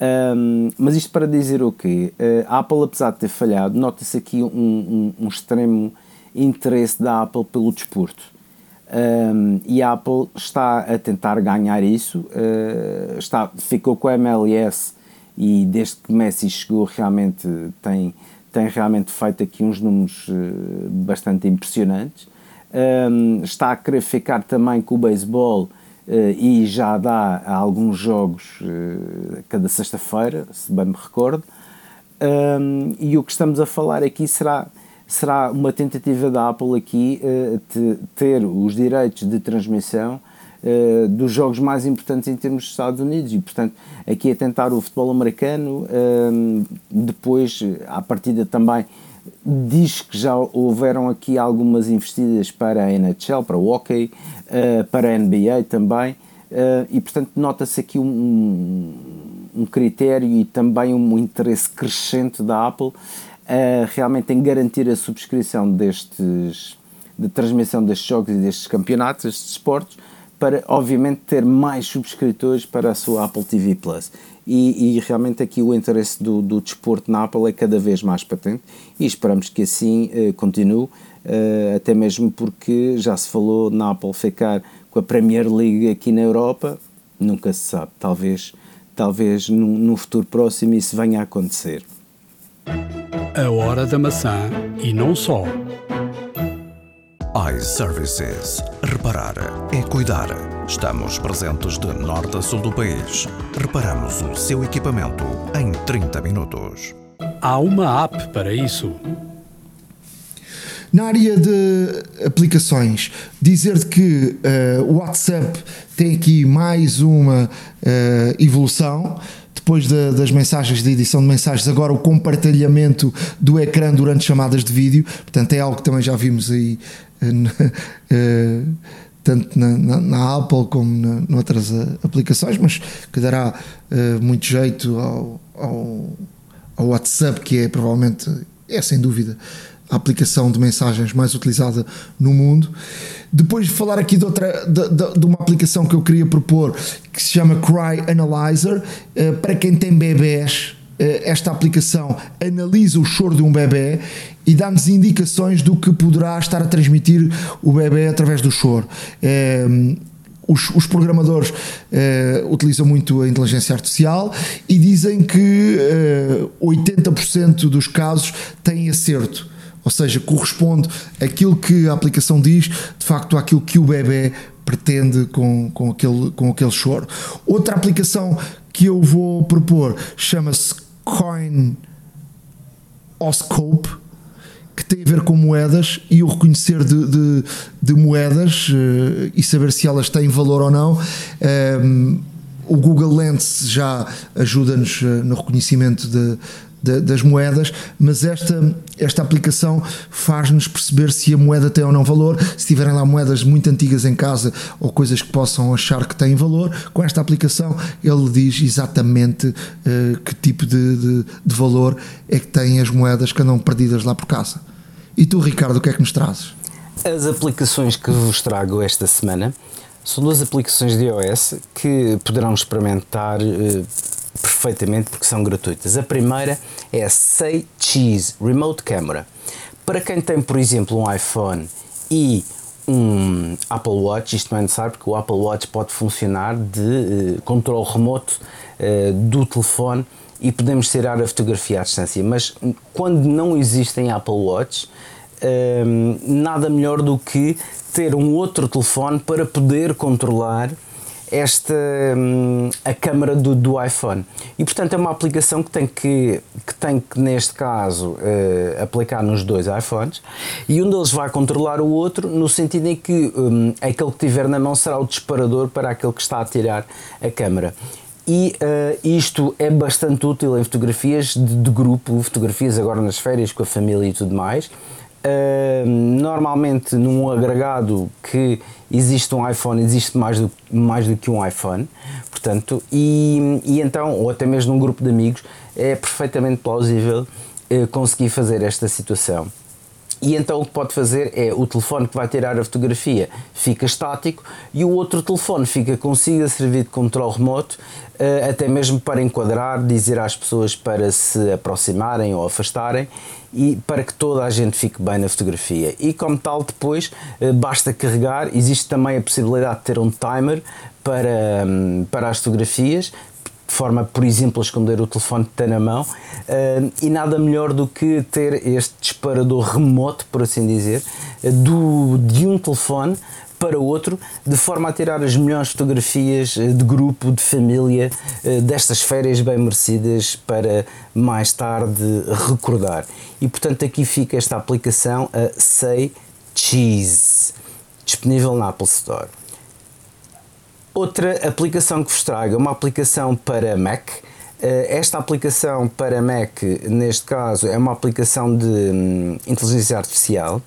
Um, mas isto para dizer o quê? Uh, a Apple, apesar de ter falhado, nota-se aqui um, um, um, extremo interesse da Apple pelo desporto. E a Apple está a tentar ganhar isso, uh, está, ficou com a MLS e desde que Messi chegou realmente tem, tem realmente feito aqui uns números uh, bastante impressionantes. Um, está a querer ficar também com o beisebol uh, e já dá alguns jogos cada sexta-feira, se bem me recordo. Um, e o que estamos a falar aqui será será uma tentativa da Apple aqui uh, ter os direitos de transmissão uh, dos jogos mais importantes em termos dos Estados Unidos e, portanto, aqui é tentar o futebol americano, uh, depois, à partida também, diz que já houveram aqui algumas investidas para a NHL, para o hockey, para a NBA também, e, portanto, nota-se aqui um, um critério e também um interesse crescente da Apple uh, realmente em garantir a subscrição destes, de transmissão destes jogos e destes campeonatos, destes esportes, para obviamente ter mais subscritores para a sua Apple TV Plus. E, e realmente aqui o interesse do, do, desporto na Apple é cada vez mais patente e esperamos que assim uh, continue, uh, até mesmo porque já se falou na Apple ficar com a Premier League aqui na Europa, nunca se sabe, talvez, talvez no, no futuro próximo isso venha a acontecer. A hora da maçã e não só. iServices. Reparar é cuidar. Estamos presentes de norte a sul do país. Reparamos o seu equipamento em 30 minutos. Há uma app para isso. Na área de aplicações, dizer que uh, o WhatsApp tem aqui mais uma uh, evolução depois de, das mensagens de edição de mensagens, agora o compartilhamento do ecrã durante chamadas de vídeo, portanto é algo que também já vimos aí uh, [laughs] tanto na, na, na, Apple como na, noutras uh, aplicações, mas que dará uh, muito jeito ao, ao, ao WhatsApp, que é provavelmente, é sem dúvida, a aplicação de mensagens mais utilizada no mundo. Depois de falar aqui de, outra, de, de, de uma aplicação que eu queria propor que se chama Cry Analyzer, uh, para quem tem bebés, esta aplicação analisa o choro de um bebê e dá-nos indicações do que poderá estar a transmitir o bebê através do choro. Uh, os, os, programadores uh, utilizam muito a inteligência artificial e dizem que uh, 80% dos casos têm acerto ou seja, corresponde aquilo que a aplicação diz, de facto, àquilo que o bebê pretende com, com, aquele, com aquele choro. Outra aplicação que eu vou propor chama-se Coin Oscope que tem a ver com moedas e o reconhecer de, de, de moedas uh, e saber se elas têm valor ou não. Um, ehm, o Google Lens já ajuda-nos uh, no reconhecimento de, das moedas, mas esta, esta aplicação faz-nos perceber se a moeda tem ou não valor, se tiverem lá moedas muito antigas em casa ou coisas que possam achar que têm valor, com esta aplicação ele diz exatamente uh, que tipo de, de, de, valor é que têm as moedas que andam perdidas lá por casa. E tu, Ricardo, o que é que nos trazes? As aplicações que vos trago esta semana são duas aplicações de iOS que poderão experimentar uh, perfeitamente porque são gratuitas. A primeira é a Say Cheese Remote Camera. Para quem tem, por exemplo, um iPhone e um Apple Watch, isto não é necessário porque o Apple Watch pode funcionar de uh, controle remoto uh, do telefone e podemos tirar a fotografia à distância. Mas quando não existem Apple Watch, uh, nada melhor do que ter um outro telefone para poder controlar esta hum, a câmara do, do iPhone e portanto é uma aplicação que tem que, que tem que neste caso uh, aplicar nos dois iPhones e um deles vai controlar o outro no sentido em que um, aquele que tiver na mão será o disparador para aquele que está a tirar a câmara e uh, isto é bastante útil em fotografias de, de, grupo, fotografias agora nas férias com a família e tudo mais. Normalmente num agregado que existe um iPhone, existe mais do, mais do que um iPhone, portanto, e, e então, ou até mesmo num grupo de amigos, é perfeitamente plausível uh, conseguir fazer esta situação. E então o que pode fazer é o telefone que vai tirar a fotografia fica estático e o outro telefone fica consigo a servir de controle remoto, eh, até mesmo para enquadrar, dizer às pessoas para se aproximarem ou afastarem e para que toda a gente fique bem na fotografia. E como tal, depois eh, basta carregar, existe também a possibilidade de ter um timer para, hum, para as fotografias, de forma, por exemplo, a esconder o telefone que tem na mão, uh, e nada melhor do que ter este disparador remoto, por assim dizer, uh, do, de um telefone para outro, de forma a tirar as melhores fotografias eh, de grupo, de família, destas férias bem merecidas para mais tarde recordar. E portanto aqui fica esta aplicação, a Say Cheese, disponível na Apple Store. Outra aplicação que vos trago é uma aplicação para Mac. Eh, esta aplicação para Mac, neste caso, é uma aplicação de hum, inteligência artificial.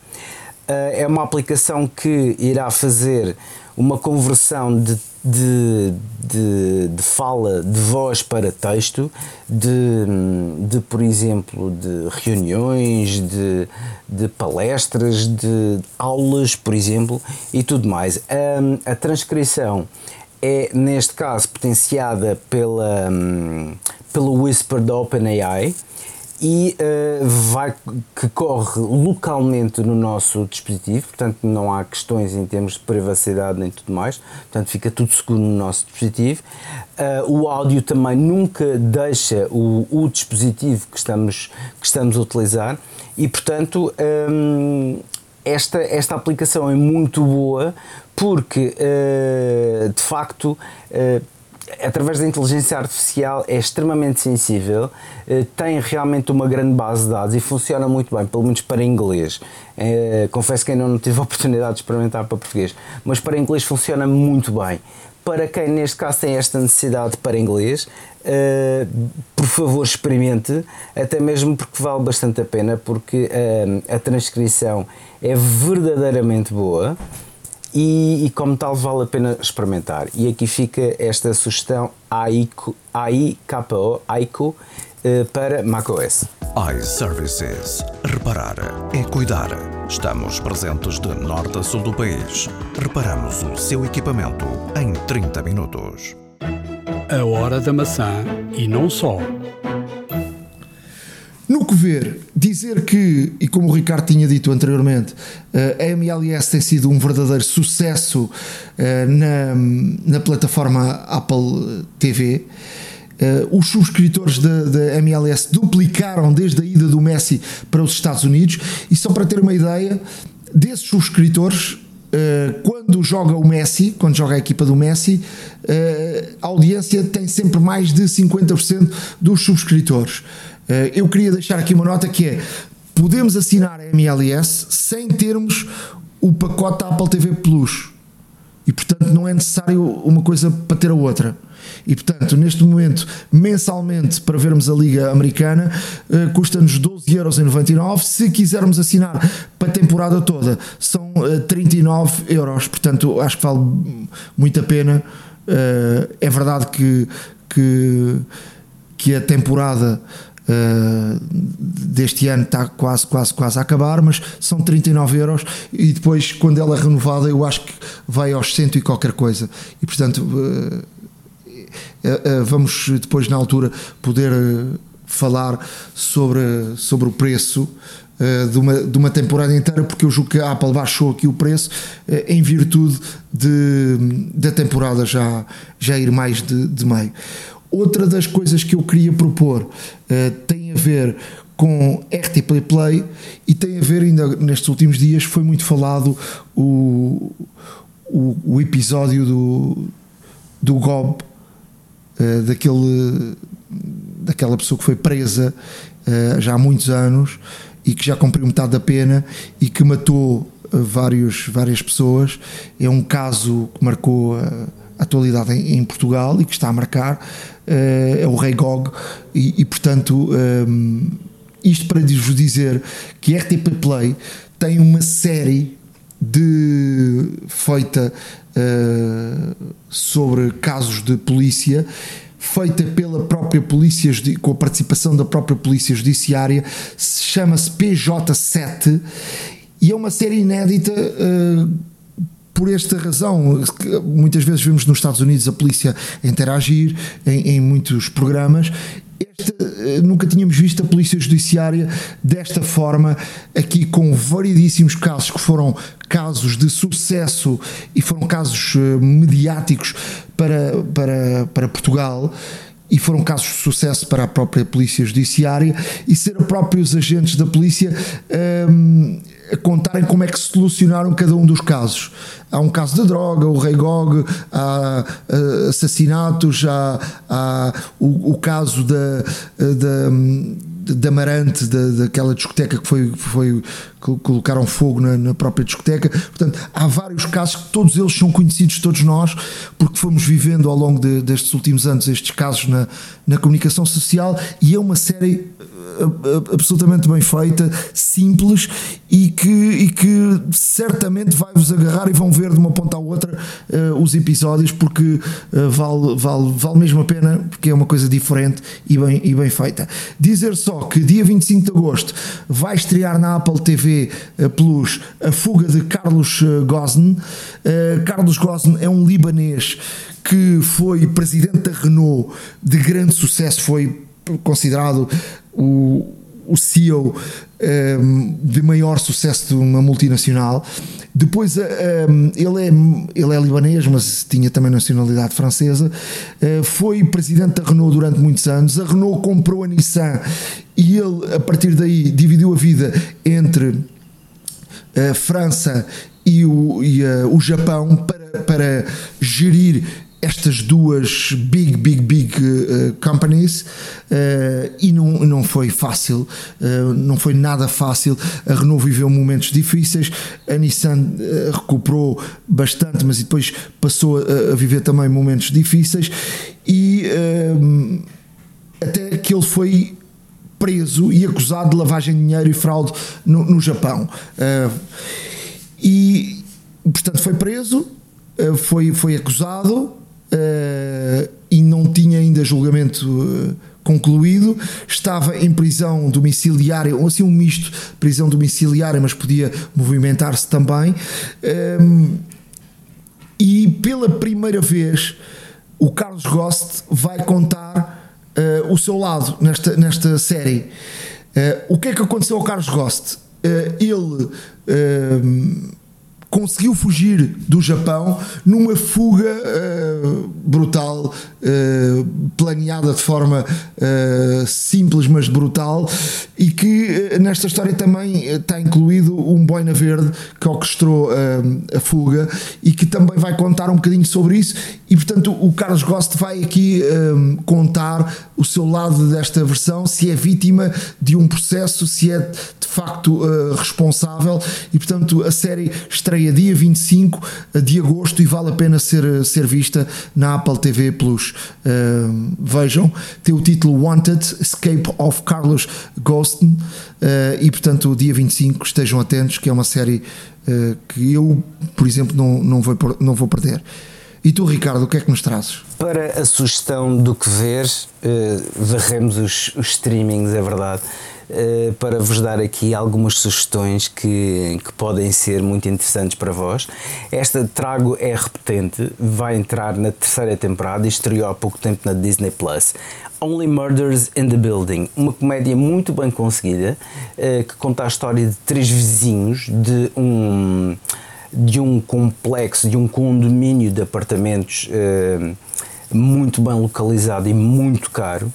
Eh, é uma aplicação que irá fazer uma conversão de, de, de, de, fala, de voz para texto, de, hum, de por exemplo, de reuniões, de, de palestras, de aulas, por exemplo, e tudo mais. A, a transcrição é, neste caso, potenciada pela, um, pelo Whisper da OpenAI e uh, vai, que corre localmente no nosso dispositivo, portanto não há questões em termos de privacidade nem tudo mais, portanto fica tudo seguro no nosso dispositivo. Uh, o áudio também nunca deixa o, o, dispositivo que estamos, que estamos a utilizar e portanto um, esta, esta aplicação é muito boa porque uh, de facto através da inteligência artificial é extremamente sensível, uh, tem realmente uma grande base de dados e funciona muito bem, pelo menos para inglês. confesso que ainda não tive [laughs] a oportunidade de experimentar para português, mas para inglês funciona muito bem. Para quem neste caso tem esta necessidade para inglês, uh, por favor experimente, até mesmo porque vale bastante a pena, porque a transcrição é verdadeiramente boa e, e, como tal vale a pena experimentar. E aqui fica esta sugestão AIKO, AIKO, AIKO eh, para macOS. iServices. Reparar é cuidar. Estamos presentes de norte a sul do país. Reparamos o seu equipamento em 30 minutos. A hora da maçã e não só. No que ver, dizer que, e como o Ricardo tinha dito anteriormente, eh, a MLS tem sido um verdadeiro sucesso eh, na, na plataforma Apple TV. Uh, os subscritores da MLS duplicaram desde a ida do Messi para os Estados Unidos e só para ter uma ideia desses subscritores uh, quando joga o Messi quando joga a equipa do Messi uh, a audiência tem sempre mais de 50% dos subscritores eh, eu queria deixar aqui uma nota que é: podemos assinar a MLS sem termos o pacote da Apple TV Plus. E portanto não é necessário uma coisa para ter a outra. E portanto, neste momento, mensalmente, para vermos a Liga Americana, uh, custa-nos 12,99€. Se quisermos assinar para a temporada toda, são uh, 39 euros. Portanto, acho que vale muito a pena. É verdade que, que, que a temporada Uh, deste ano está quase, quase, quase a acabar, mas são 39 euros e depois, quando ela é renovada, eu acho que vai aos 100 e qualquer coisa. E portanto, uh, uh, vamos depois, na altura, poder falar sobre, sobre o preço. De uma, de uma temporada inteira, porque eu julgo que a Apple baixou aqui o preço em virtude de, da temporada já, já ir mais de, de meio. Outra das coisas que eu queria propor uh, tem a ver com RTP Play e tem a ver, ainda nestes últimos dias, foi muito falado o, o, o episódio do, do Gob, uh, daquele, daquela pessoa que foi presa uh, já há muitos anos e que já cumpriu metade da pena e que matou vários, várias pessoas. É um caso que marcou a atualidade em, em Portugal e que está a marcar uh, é o Rei Gog, e, e portanto ehm, isto para vos dizer que RTP Play tem uma série de feita uh, sobre casos de polícia feita pela própria polícia com a participação da própria polícia judiciária chama-se PJ7 e é uma série inédita uh, por esta razão, muitas vezes vemos nos Estados Unidos a polícia interagir em, em muitos programas. Esta, eh, nunca tínhamos visto a polícia judiciária desta forma, aqui com variedíssimos casos que foram casos de sucesso e foram casos eh, mediáticos para, para, para Portugal e foram casos de sucesso para a própria Polícia Judiciária e ser próprios agentes da polícia ehm, a contarem como é que solucionaram cada um dos casos. Há um caso de droga, o Rei Gog, há uh, assassinatos, há, há o, o, caso da, da Amarante, da, daquela discoteca que foi, foi colocaram fogo na, na, própria discoteca. Portanto, há vários casos que todos eles são conhecidos todos nós, porque fomos vivendo ao longo de, destes últimos anos estes casos na, na comunicação social e é uma série absolutamente bem feita, simples e que, e que certamente vai-vos agarrar e vão ver de uma ponta à outra uh, os episódios porque uh, vale, vale, vale mesmo a pena porque é uma coisa diferente e bem, e bem feita. Dizer só que dia 25 de agosto vai estrear na Apple TV uh, Plus a fuga de Carlos Gosn. Carlos Gosn é um libanês que foi presidente da Renault de grande sucesso, foi considerado o, o CEO de maior sucesso de uma multinacional. Depois um, ehm, ele, é, ele é libanês, mas tinha também nacionalidade francesa. Uh, foi presidente da Renault durante muitos anos. A Renault comprou a Nissan e ele, a partir daí, dividiu a vida entre a França e o, e, uh, o Japão para, para gerir estas duas big, big, big uh, companies uh, e não, não foi fácil, uh, não foi nada fácil. A Renault viveu momentos difíceis, a Nissan recuperou bastante, mas depois passou a, a viver também momentos difíceis e até que ele foi preso e acusado de lavagem de dinheiro e fraude no, no Japão. e portanto foi preso, foi, foi acusado uh, e não tinha ainda julgamento uh, concluído, estava em prisão domiciliária, ou assim um misto, prisão domiciliária, mas podia movimentar-se também. Um, e pela primeira vez o Carlos Gost vai contar uh, o seu lado nesta, nesta série. Uh, o que é que aconteceu ao Carlos Gost? Uh, ele conseguiu fugir do Japão numa fuga uh, brutal, uh, planeada de forma uh, simples mas brutal, e que nesta história também está incluído um boina verde que orquestrou a fuga e que também vai contar um bocadinho sobre isso. E portanto, o Carlos Gost vai aqui contar o seu lado desta versão, se é vítima de um processo, se é de facto responsável, e portanto, a série estreia estreia dia 25 de agosto e vale a pena ser, ser vista na Apple TV Plus. Uh, vejam, tem o título Wanted Escape of Carlos Ghostin uh, e portanto dia 25 estejam atentos que é uma série que eu, por exemplo, não, não, vou, não vou perder. E tu, Ricardo, o que é que nos trazes? Para a sugestão do que ver, varremos os, os streamings, é verdade. Eh, para vos dar aqui algumas sugestões que, que podem ser muito interessantes para vós. Esta Trago é repetente, vai entrar na terceira temporada e estreou há pouco tempo na Disney Plus. Only Murders in the Building, uma comédia muito bem conseguida uh, que conta a história de três vizinhos de um, de um complexo, de um condomínio de apartamentos uh, muito bem localizado e muito caro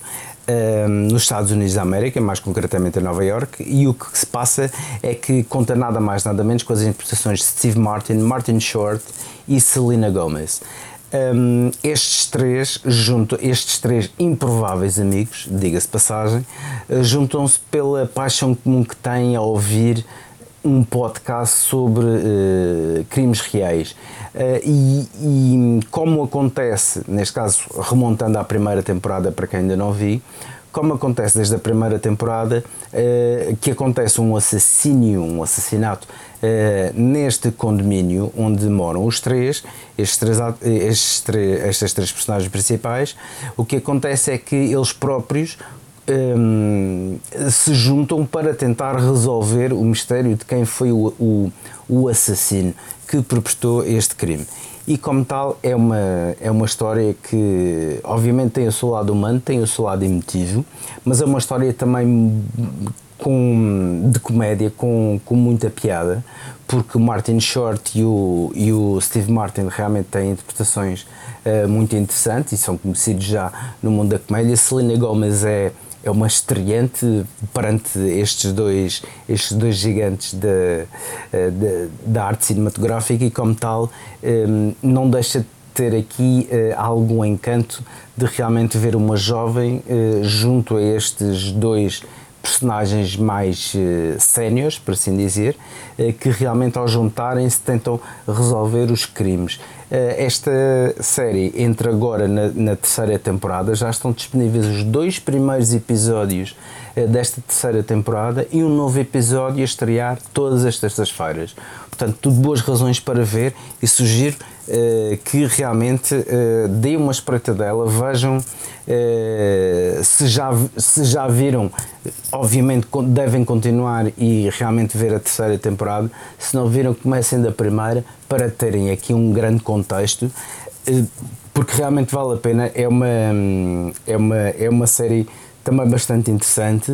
Ehm, nos Estados Unidos da América, mais concretamente em Nova York, e o que se passa é que conta nada mais nada menos com as interpretações de Steve Martin, Martin Short e Selena Gomez. Um, ehm, estes três junto, estes três improváveis amigos, diga-se passagem, uh, juntam-se pela paixão comum que têm a ouvir um podcast sobre uh, crimes reais. Uh, e, e, como acontece, neste caso remontando à primeira temporada para quem ainda não vi, como acontece desde a primeira temporada, uh, que acontece um assassínio, um assassinato uh, neste condomínio onde moram os três, estes três, estes três, estas três personagens principais. O que acontece é que eles próprios um, se juntam para tentar resolver o mistério de quem foi o, o, o assassino que perpetrou este crime. E como tal, é uma, é uma história que, obviamente, tem o seu lado humano, tem o seu lado emotivo, mas é uma história também com, de comédia com, com muita piada, porque o Martin Short e o, e o Steve Martin realmente têm interpretações uh, muito interessantes e são conhecidos já no mundo da comédia. Selena Gomez é é uma estreante perante estes dois, estes dois gigantes da, eh, da arte cinematográfica e, como tal, eh, não deixa de ter aqui uh, algum encanto de realmente ver uma jovem junto a estes dois personagens mais séniores, por assim dizer, que realmente ao juntarem-se tentam resolver os crimes. Eh, esta série entra agora na, na, terceira temporada, já estão disponíveis os dois primeiros episódios desta terceira temporada e um novo episódio a estrear todas as terças-feiras. Portanto, tudo boas razões para ver e sugiro uh, que realmente uh, deem uma espreitadela, vejam uh, se, já, se já viram, obviamente devem continuar e realmente ver a terceira temporada, se não viram, comecem da primeira para terem aqui um grande contexto porque realmente vale a pena. É uma, é uma, é uma série também bastante interessante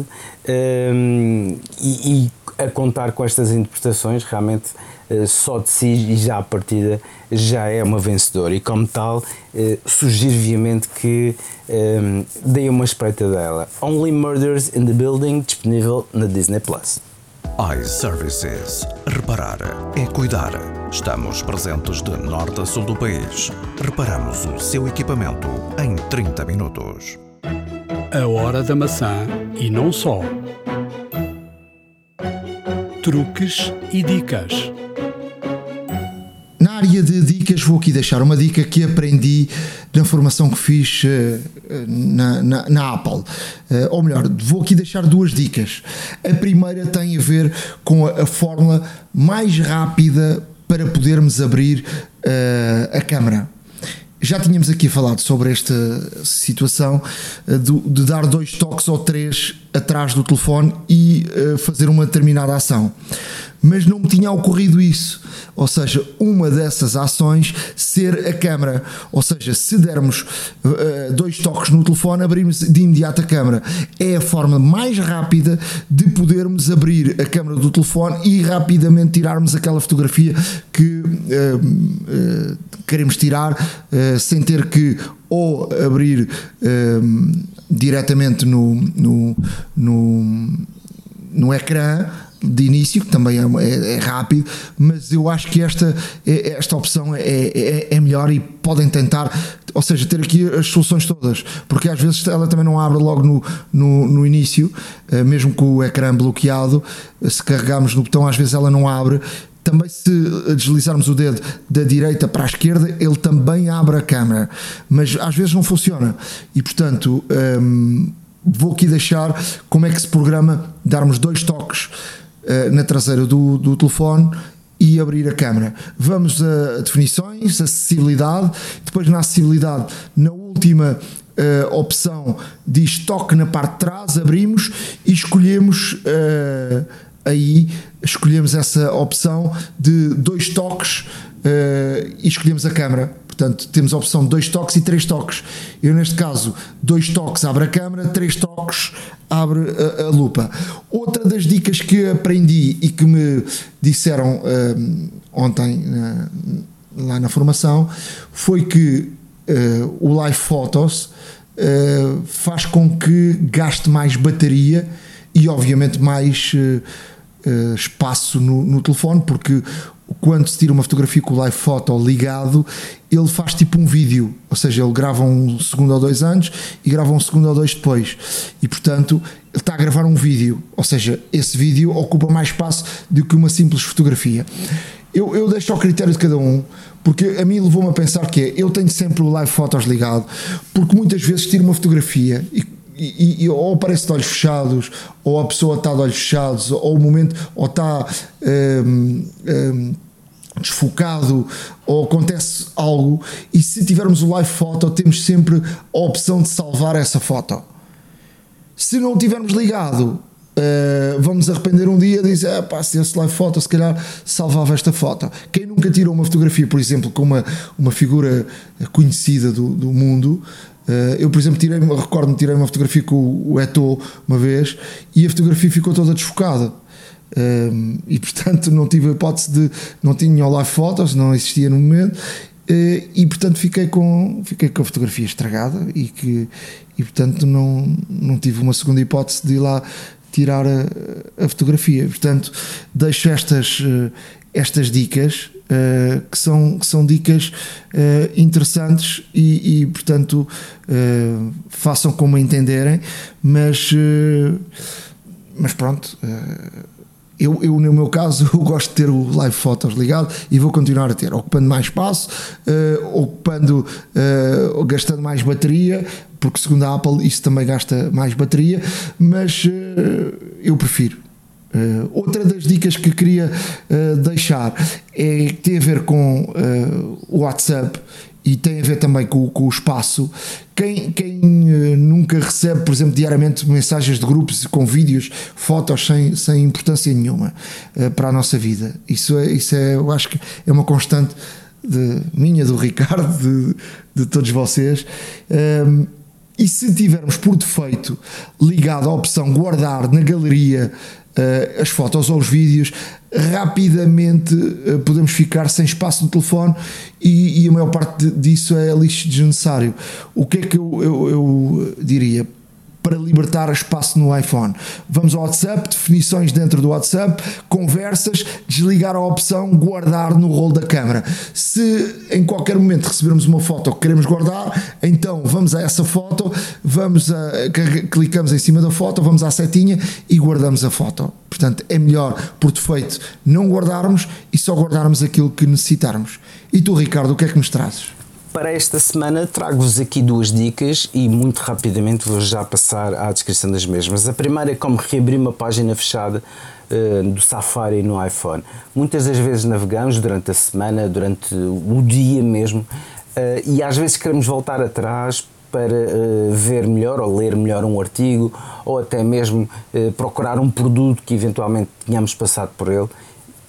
um, e, e, a contar com estas interpretações realmente uh, só de si e já à partida já é uma vencedora e como tal uh, sugiro vivamente que um, uma espreita dela. Only Murders in the Building disponível na Disney Plus. iServices. Reparar é cuidar. Estamos presentes de norte a sul do país. Reparamos o seu equipamento em 30 minutos. A Hora da Maçã e não só. Truques e dicas. Na área de dicas, vou aqui deixar uma dica que aprendi na formação que fiz uh, na, na, na, Apple. Uh, ou melhor, vou aqui deixar duas dicas. A primeira tem a ver com a, a fórmula mais rápida para podermos abrir uh, a câmera já tínhamos aqui falado sobre esta situação eh, de, de, dar dois toques ou três atrás do telefone e uh, fazer uma determinada ação. Mas não me tinha ocorrido isso. Ou seja, uma dessas ações ser a câmera. Ou seja, se dermos uh, dois toques no telefone, abrimos de imediato a câmera. É a forma mais rápida de podermos abrir a câmera do telefone e rapidamente tirarmos aquela fotografia que uh, queremos tirar sem ter que ou abrir diretamente no, no, no, no ecrã de início, que também é, é, é, rápido, mas eu acho que esta, é, esta opção é, é, é, melhor e podem tentar, ou seja, ter aqui as soluções todas, porque às vezes ela também não abre logo no, no, no início, eh, mesmo com o ecrã bloqueado, se carregarmos no botão, às vezes ela não abre também se deslizarmos o dedo da direita para a esquerda, ele também abre a câmera, mas às vezes não funciona. E portanto, hum, vou aqui deixar como é que se programa darmos dois toques uh, na traseira do, do telefone e abrir a câmera. Vamos a definições, acessibilidade, depois na acessibilidade, na última uh, opção diz toque na parte de trás, abrimos e escolhemos aí escolhemos essa opção de dois toques uh, e escolhemos a câmera. Portanto, temos a opção de dois toques e três toques. Eu, neste caso, dois toques abre a câmera, três toques abre a, a lupa. Outra das dicas que aprendi e que me disseram uh, ontem uh, lá na formação foi que o Live Photos faz com que gaste mais bateria e, obviamente, mais uh, espaço no, no, telefone, porque quando se tira uma fotografia com o live photo ligado, ele faz tipo um vídeo, ou seja, ele grava um segundo ou dois antes e grava um segundo ou dois depois, e portanto ele está a gravar um vídeo, ou seja, esse vídeo ocupa mais espaço do que uma simples fotografia. Eu, eu deixo ao critério de cada um, porque a mim levou-me a pensar que é, eu tenho sempre o live photos ligado, porque muitas vezes tiro uma fotografia e e, e, ou aparece de olhos fechados, ou a pessoa está de olhos fechados, ou o momento, ou está um, um, desfocado, ou acontece algo, e se tivermos o live foto, temos sempre a opção de salvar essa foto. Se não tivermos ligado, Uh, vamos arrepender um dia e dizer, ah, pá, se esse live foto, se calhar salvava esta foto. Quem nunca tirou uma fotografia, por exemplo, com uma, uma figura conhecida do, do mundo, eu, por exemplo, tirei, recordo-me, tirei uma fotografia com o Eto'o uma vez e a fotografia ficou toda desfocada. Uh, e portanto não tive a hipótese de. não tinha live fotos, não existia no momento. Uh, e portanto fiquei com, fiquei com a fotografia estragada e, que, e portanto não, não tive uma segunda hipótese de ir lá tirar a, a fotografia. Portanto, deixo estas, estas dicas uh, que, são, que são dicas uh, interessantes e, e portanto, uh, façam como entenderem, mas, mas pronto. Eu, eu, no meu caso, [laughs] gosto de ter o live fotos ligado e vou continuar a ter, ocupando mais espaço, ocupando, gastando mais bateria, porque segundo a Apple isso também gasta mais bateria, mas eu prefiro. Uh, outra das dicas que queria uh, deixar é que tem a ver com uh, o WhatsApp e tem a ver também com, com o espaço. Quem, quem nunca recebe, por exemplo, diariamente mensagens de grupos com vídeos, fotos sem, sem importância nenhuma para a nossa vida? Isso é, isso é, eu acho que é uma constante de minha, do [laughs] Ricardo, de, de todos vocês. Um, ehm, e se tivermos por defeito ligado à opção guardar na galeria uh, as fotos ou os vídeos, rapidamente uh, podemos ficar sem espaço no telefone e, e a maior parte disso é lixo desnecessário. O que é que eu, eu, eu diria? Para libertar espaço no iPhone. Vamos ao WhatsApp, definições dentro do WhatsApp, conversas, desligar a opção guardar no rolo da câmera. Se em qualquer momento recebermos uma foto que queremos guardar, então vamos a essa foto, vamos a, clicamos em cima da foto, vamos à setinha e guardamos a foto. Portanto, é melhor por defeito não guardarmos e só guardarmos aquilo que necessitarmos. E tu, Ricardo, o que é que nos trazes? Para esta semana trago-vos aqui duas dicas e muito rapidamente vou já passar à descrição das mesmas. A primeira é como reabrir uma página fechada uh, do Safari no iPhone. Muitas das vezes navegamos durante a semana, durante o dia mesmo, uh, e às vezes queremos voltar atrás para uh, ver melhor ou ler melhor um artigo ou até mesmo procurar um produto que eventualmente tenhamos passado por ele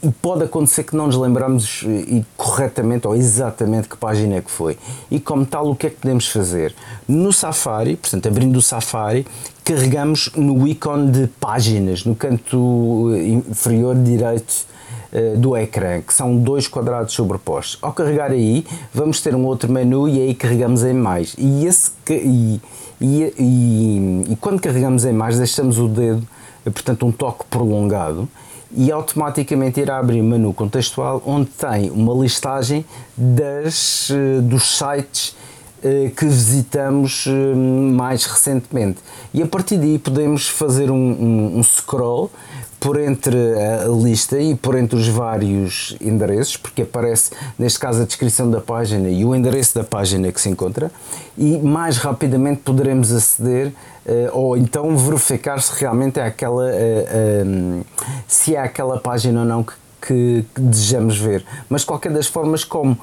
e pode acontecer que não nos lembramos e corretamente ou exatamente que página é que foi. E como tal, o que é que podemos fazer? No Safari, portanto, abrindo o Safari, carregamos no ícone de páginas, no canto inferior direito uh, do ecrã, que são dois quadrados sobrepostos. Ao carregar aí, vamos ter um outro menu e aí carregamos em mais. E, esse, e, e, e, e quando carregamos em mais, deixamos o dedo, portanto, um toque prolongado e automaticamente irá abrir um menu contextual onde tem uma listagem das, eh, dos sites eh, que visitamos eh, mais recentemente. E a partir daí podemos fazer um, um, um scroll por entre a lista e por entre os vários endereços, porque aparece neste caso a descrição da página e o endereço da página que se encontra, e mais rapidamente poderemos aceder uh, ou então verificar se realmente é aquela uh, um, se é aquela página ou não que, que, que, desejamos ver. Mas de qualquer das formas, como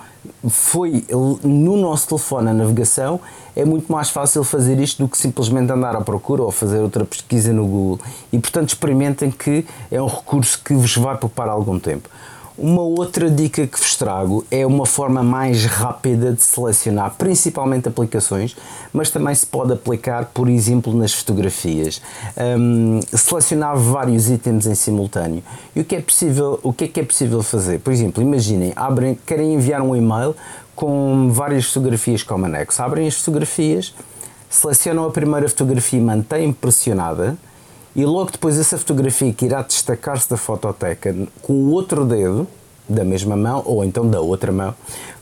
foi no nosso telefone a navegação, é muito mais fácil fazer isto do que simplesmente andar à procura ou fazer outra pesquisa no Google. E portanto experimentem que é um recurso que vos vai poupar algum tempo. Uma outra dica que vos trago é uma forma mais rápida de selecionar, principalmente aplicações, mas também se pode aplicar, por exemplo, nas fotografias. Um, selecionar vários itens em simultâneo. E o que é possível, o que é que é possível fazer? Por exemplo, imaginem, abrem, querem enviar um e-mail com várias fotografias como anexo. Abrem as fotografias, selecionam a primeira fotografia e mantêm pressionada e logo depois essa fotografia que irá destacar-se da fototeca com o outro dedo da mesma mão ou então da outra mão,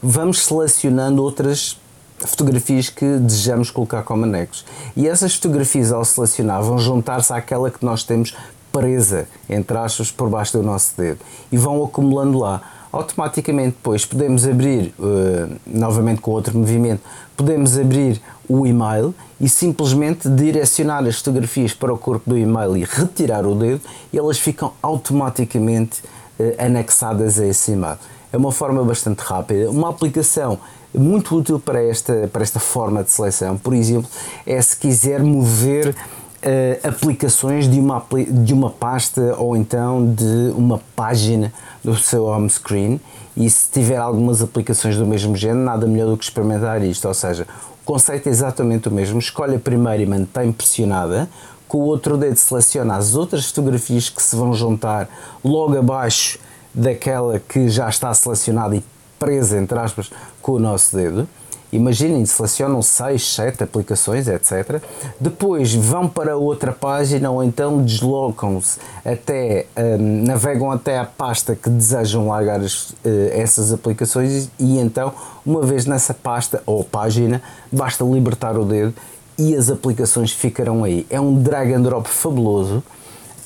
vamos selecionando outras fotografias que desejamos colocar como anexos. E essas fotografias, ao selecionar, vão juntar-se àquela que nós temos presa, entre aspas, por baixo do nosso dedo e vão acumulando lá. automaticamente depois podemos abrir, uh, novamente com outro movimento, podemos abrir o e-mail e simplesmente direcionar as fotografias para o corpo do e-mail e retirar o dedo elas ficam automaticamente uh, anexadas a esse e-mail. É uma forma bastante rápida, uma aplicação muito útil para esta, para esta forma de seleção, por exemplo, é se quiser mover uh, aplicações de uma, de uma pasta ou então de uma página do seu home screen. E se tiver algumas aplicações do mesmo género, nada melhor do que experimentar isto, ou seja, conceito é exatamente o mesmo, escolhe a primeira e mantém pressionada, com o outro dedo seleciona as outras fotografias que se vão juntar logo abaixo daquela que já está selecionada e presa, entre aspas, com o nosso dedo. Imaginem, selecionam 6, 7 aplicações, etc. Depois vão para outra página ou então deslocam-se até, um, navegam até a pasta que desejam largar as, uh, essas aplicações e então, uma vez nessa pasta ou página, basta libertar o dedo e as aplicações ficarão aí. É um drag and drop fabuloso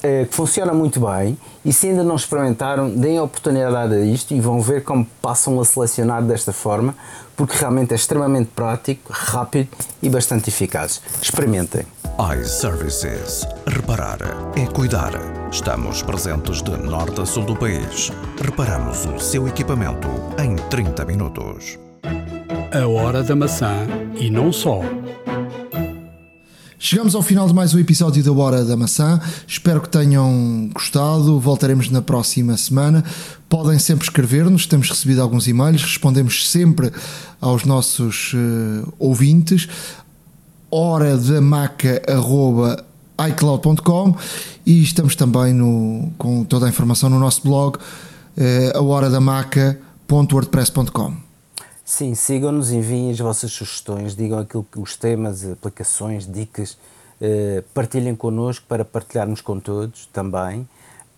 que funciona muito bem e se ainda não experimentaram, deem a oportunidade a isto e vão ver como passam a selecionar desta forma, porque realmente é extremamente prático, rápido e bastante eficaz. Experimentem. iServices. Reparar é cuidar. Estamos presentes de norte a sul do país. Reparamos o seu equipamento em 30 minutos. A hora da maçã e não só. Chegamos ao final de mais um episódio da Hora da Maçã. Espero que tenham gostado. Voltaremos na próxima semana. Podem sempre escrever-nos, temos recebido alguns e-mails, respondemos sempre aos nossos uh, ouvintes. Hora da maca.icloud.com e estamos também no, com toda a informação no nosso blog, uh, a hora da maca.wordpress.com. Sim, sigam-nos, enviem as vossas sugestões, digam aquilo que os temas, aplicações, dicas, eh, partilhem connosco para partilharmos com todos também.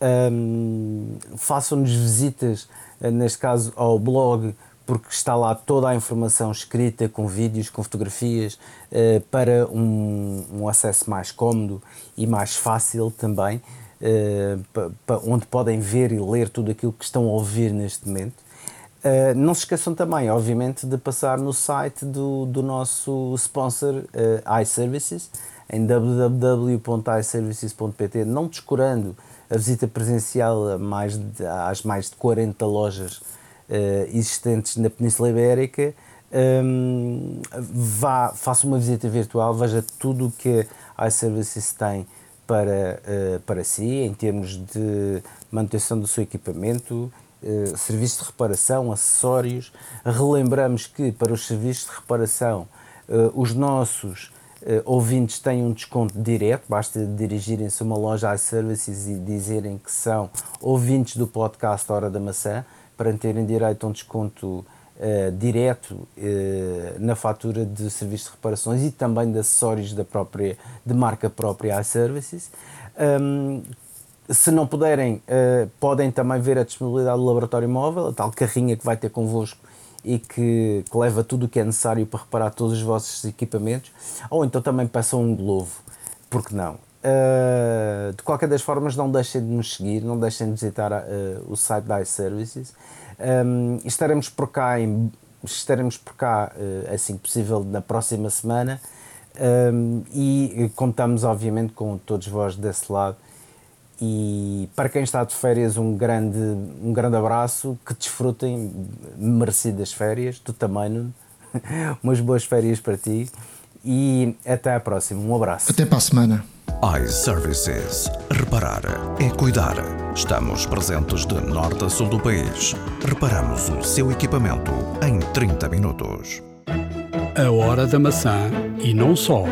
Um, Façam-nos visitas, eh, neste caso, ao blog, porque está lá toda a informação escrita, com vídeos, com fotografias, eh, para um, um, acesso mais cómodo e mais fácil também, eh, onde podem ver e ler tudo aquilo que estão a ouvir neste momento. Uh, não se esqueçam também, obviamente, de passar no site do, do nosso sponsor uh, iServices, em www.iservices.pt, não descurando a visita presencial mais de, às mais de 40 lojas uh, existentes na Península Ibérica. Um, vá, faça uma visita virtual, veja tudo o que a iServices tem para, para si, em termos de manutenção do seu equipamento, eh, serviços de reparação, acessórios. Relembramos que para os serviços de reparação uh, os nossos uh, ouvintes têm um desconto direto, basta dirigirem-se a uma loja iServices e dizerem que são ouvintes do podcast Hora da Maçã para terem direito a um desconto direto na fatura de serviços de reparações e também de acessórios da própria, de marca própria iServices. Um, se não puderem, uh, podem também ver a disponibilidade do laboratório móvel, a tal carrinha que vai ter convosco e que, que leva tudo o que é necessário para reparar todos os vossos equipamentos, ou então também peçam um globo, porque não? Uh, de qualquer das formas, não deixem de nos seguir, não deixem de visitar uh, o site da iServices. Um, estaremos por cá, em, estaremos por cá assim que possível na próxima semana um, e contamos, obviamente, com todos vós desse lado e para quem está de férias, um grande, um grande abraço, que desfrutem merecidas férias, também, Nuno. [laughs] Umas boas férias para ti e até à próxima. Um abraço. Até para a semana. iServices. Reparar é cuidar. Estamos presentes de norte a sul do país. Reparamos o seu equipamento em 30 minutos. A hora da maçã e não só.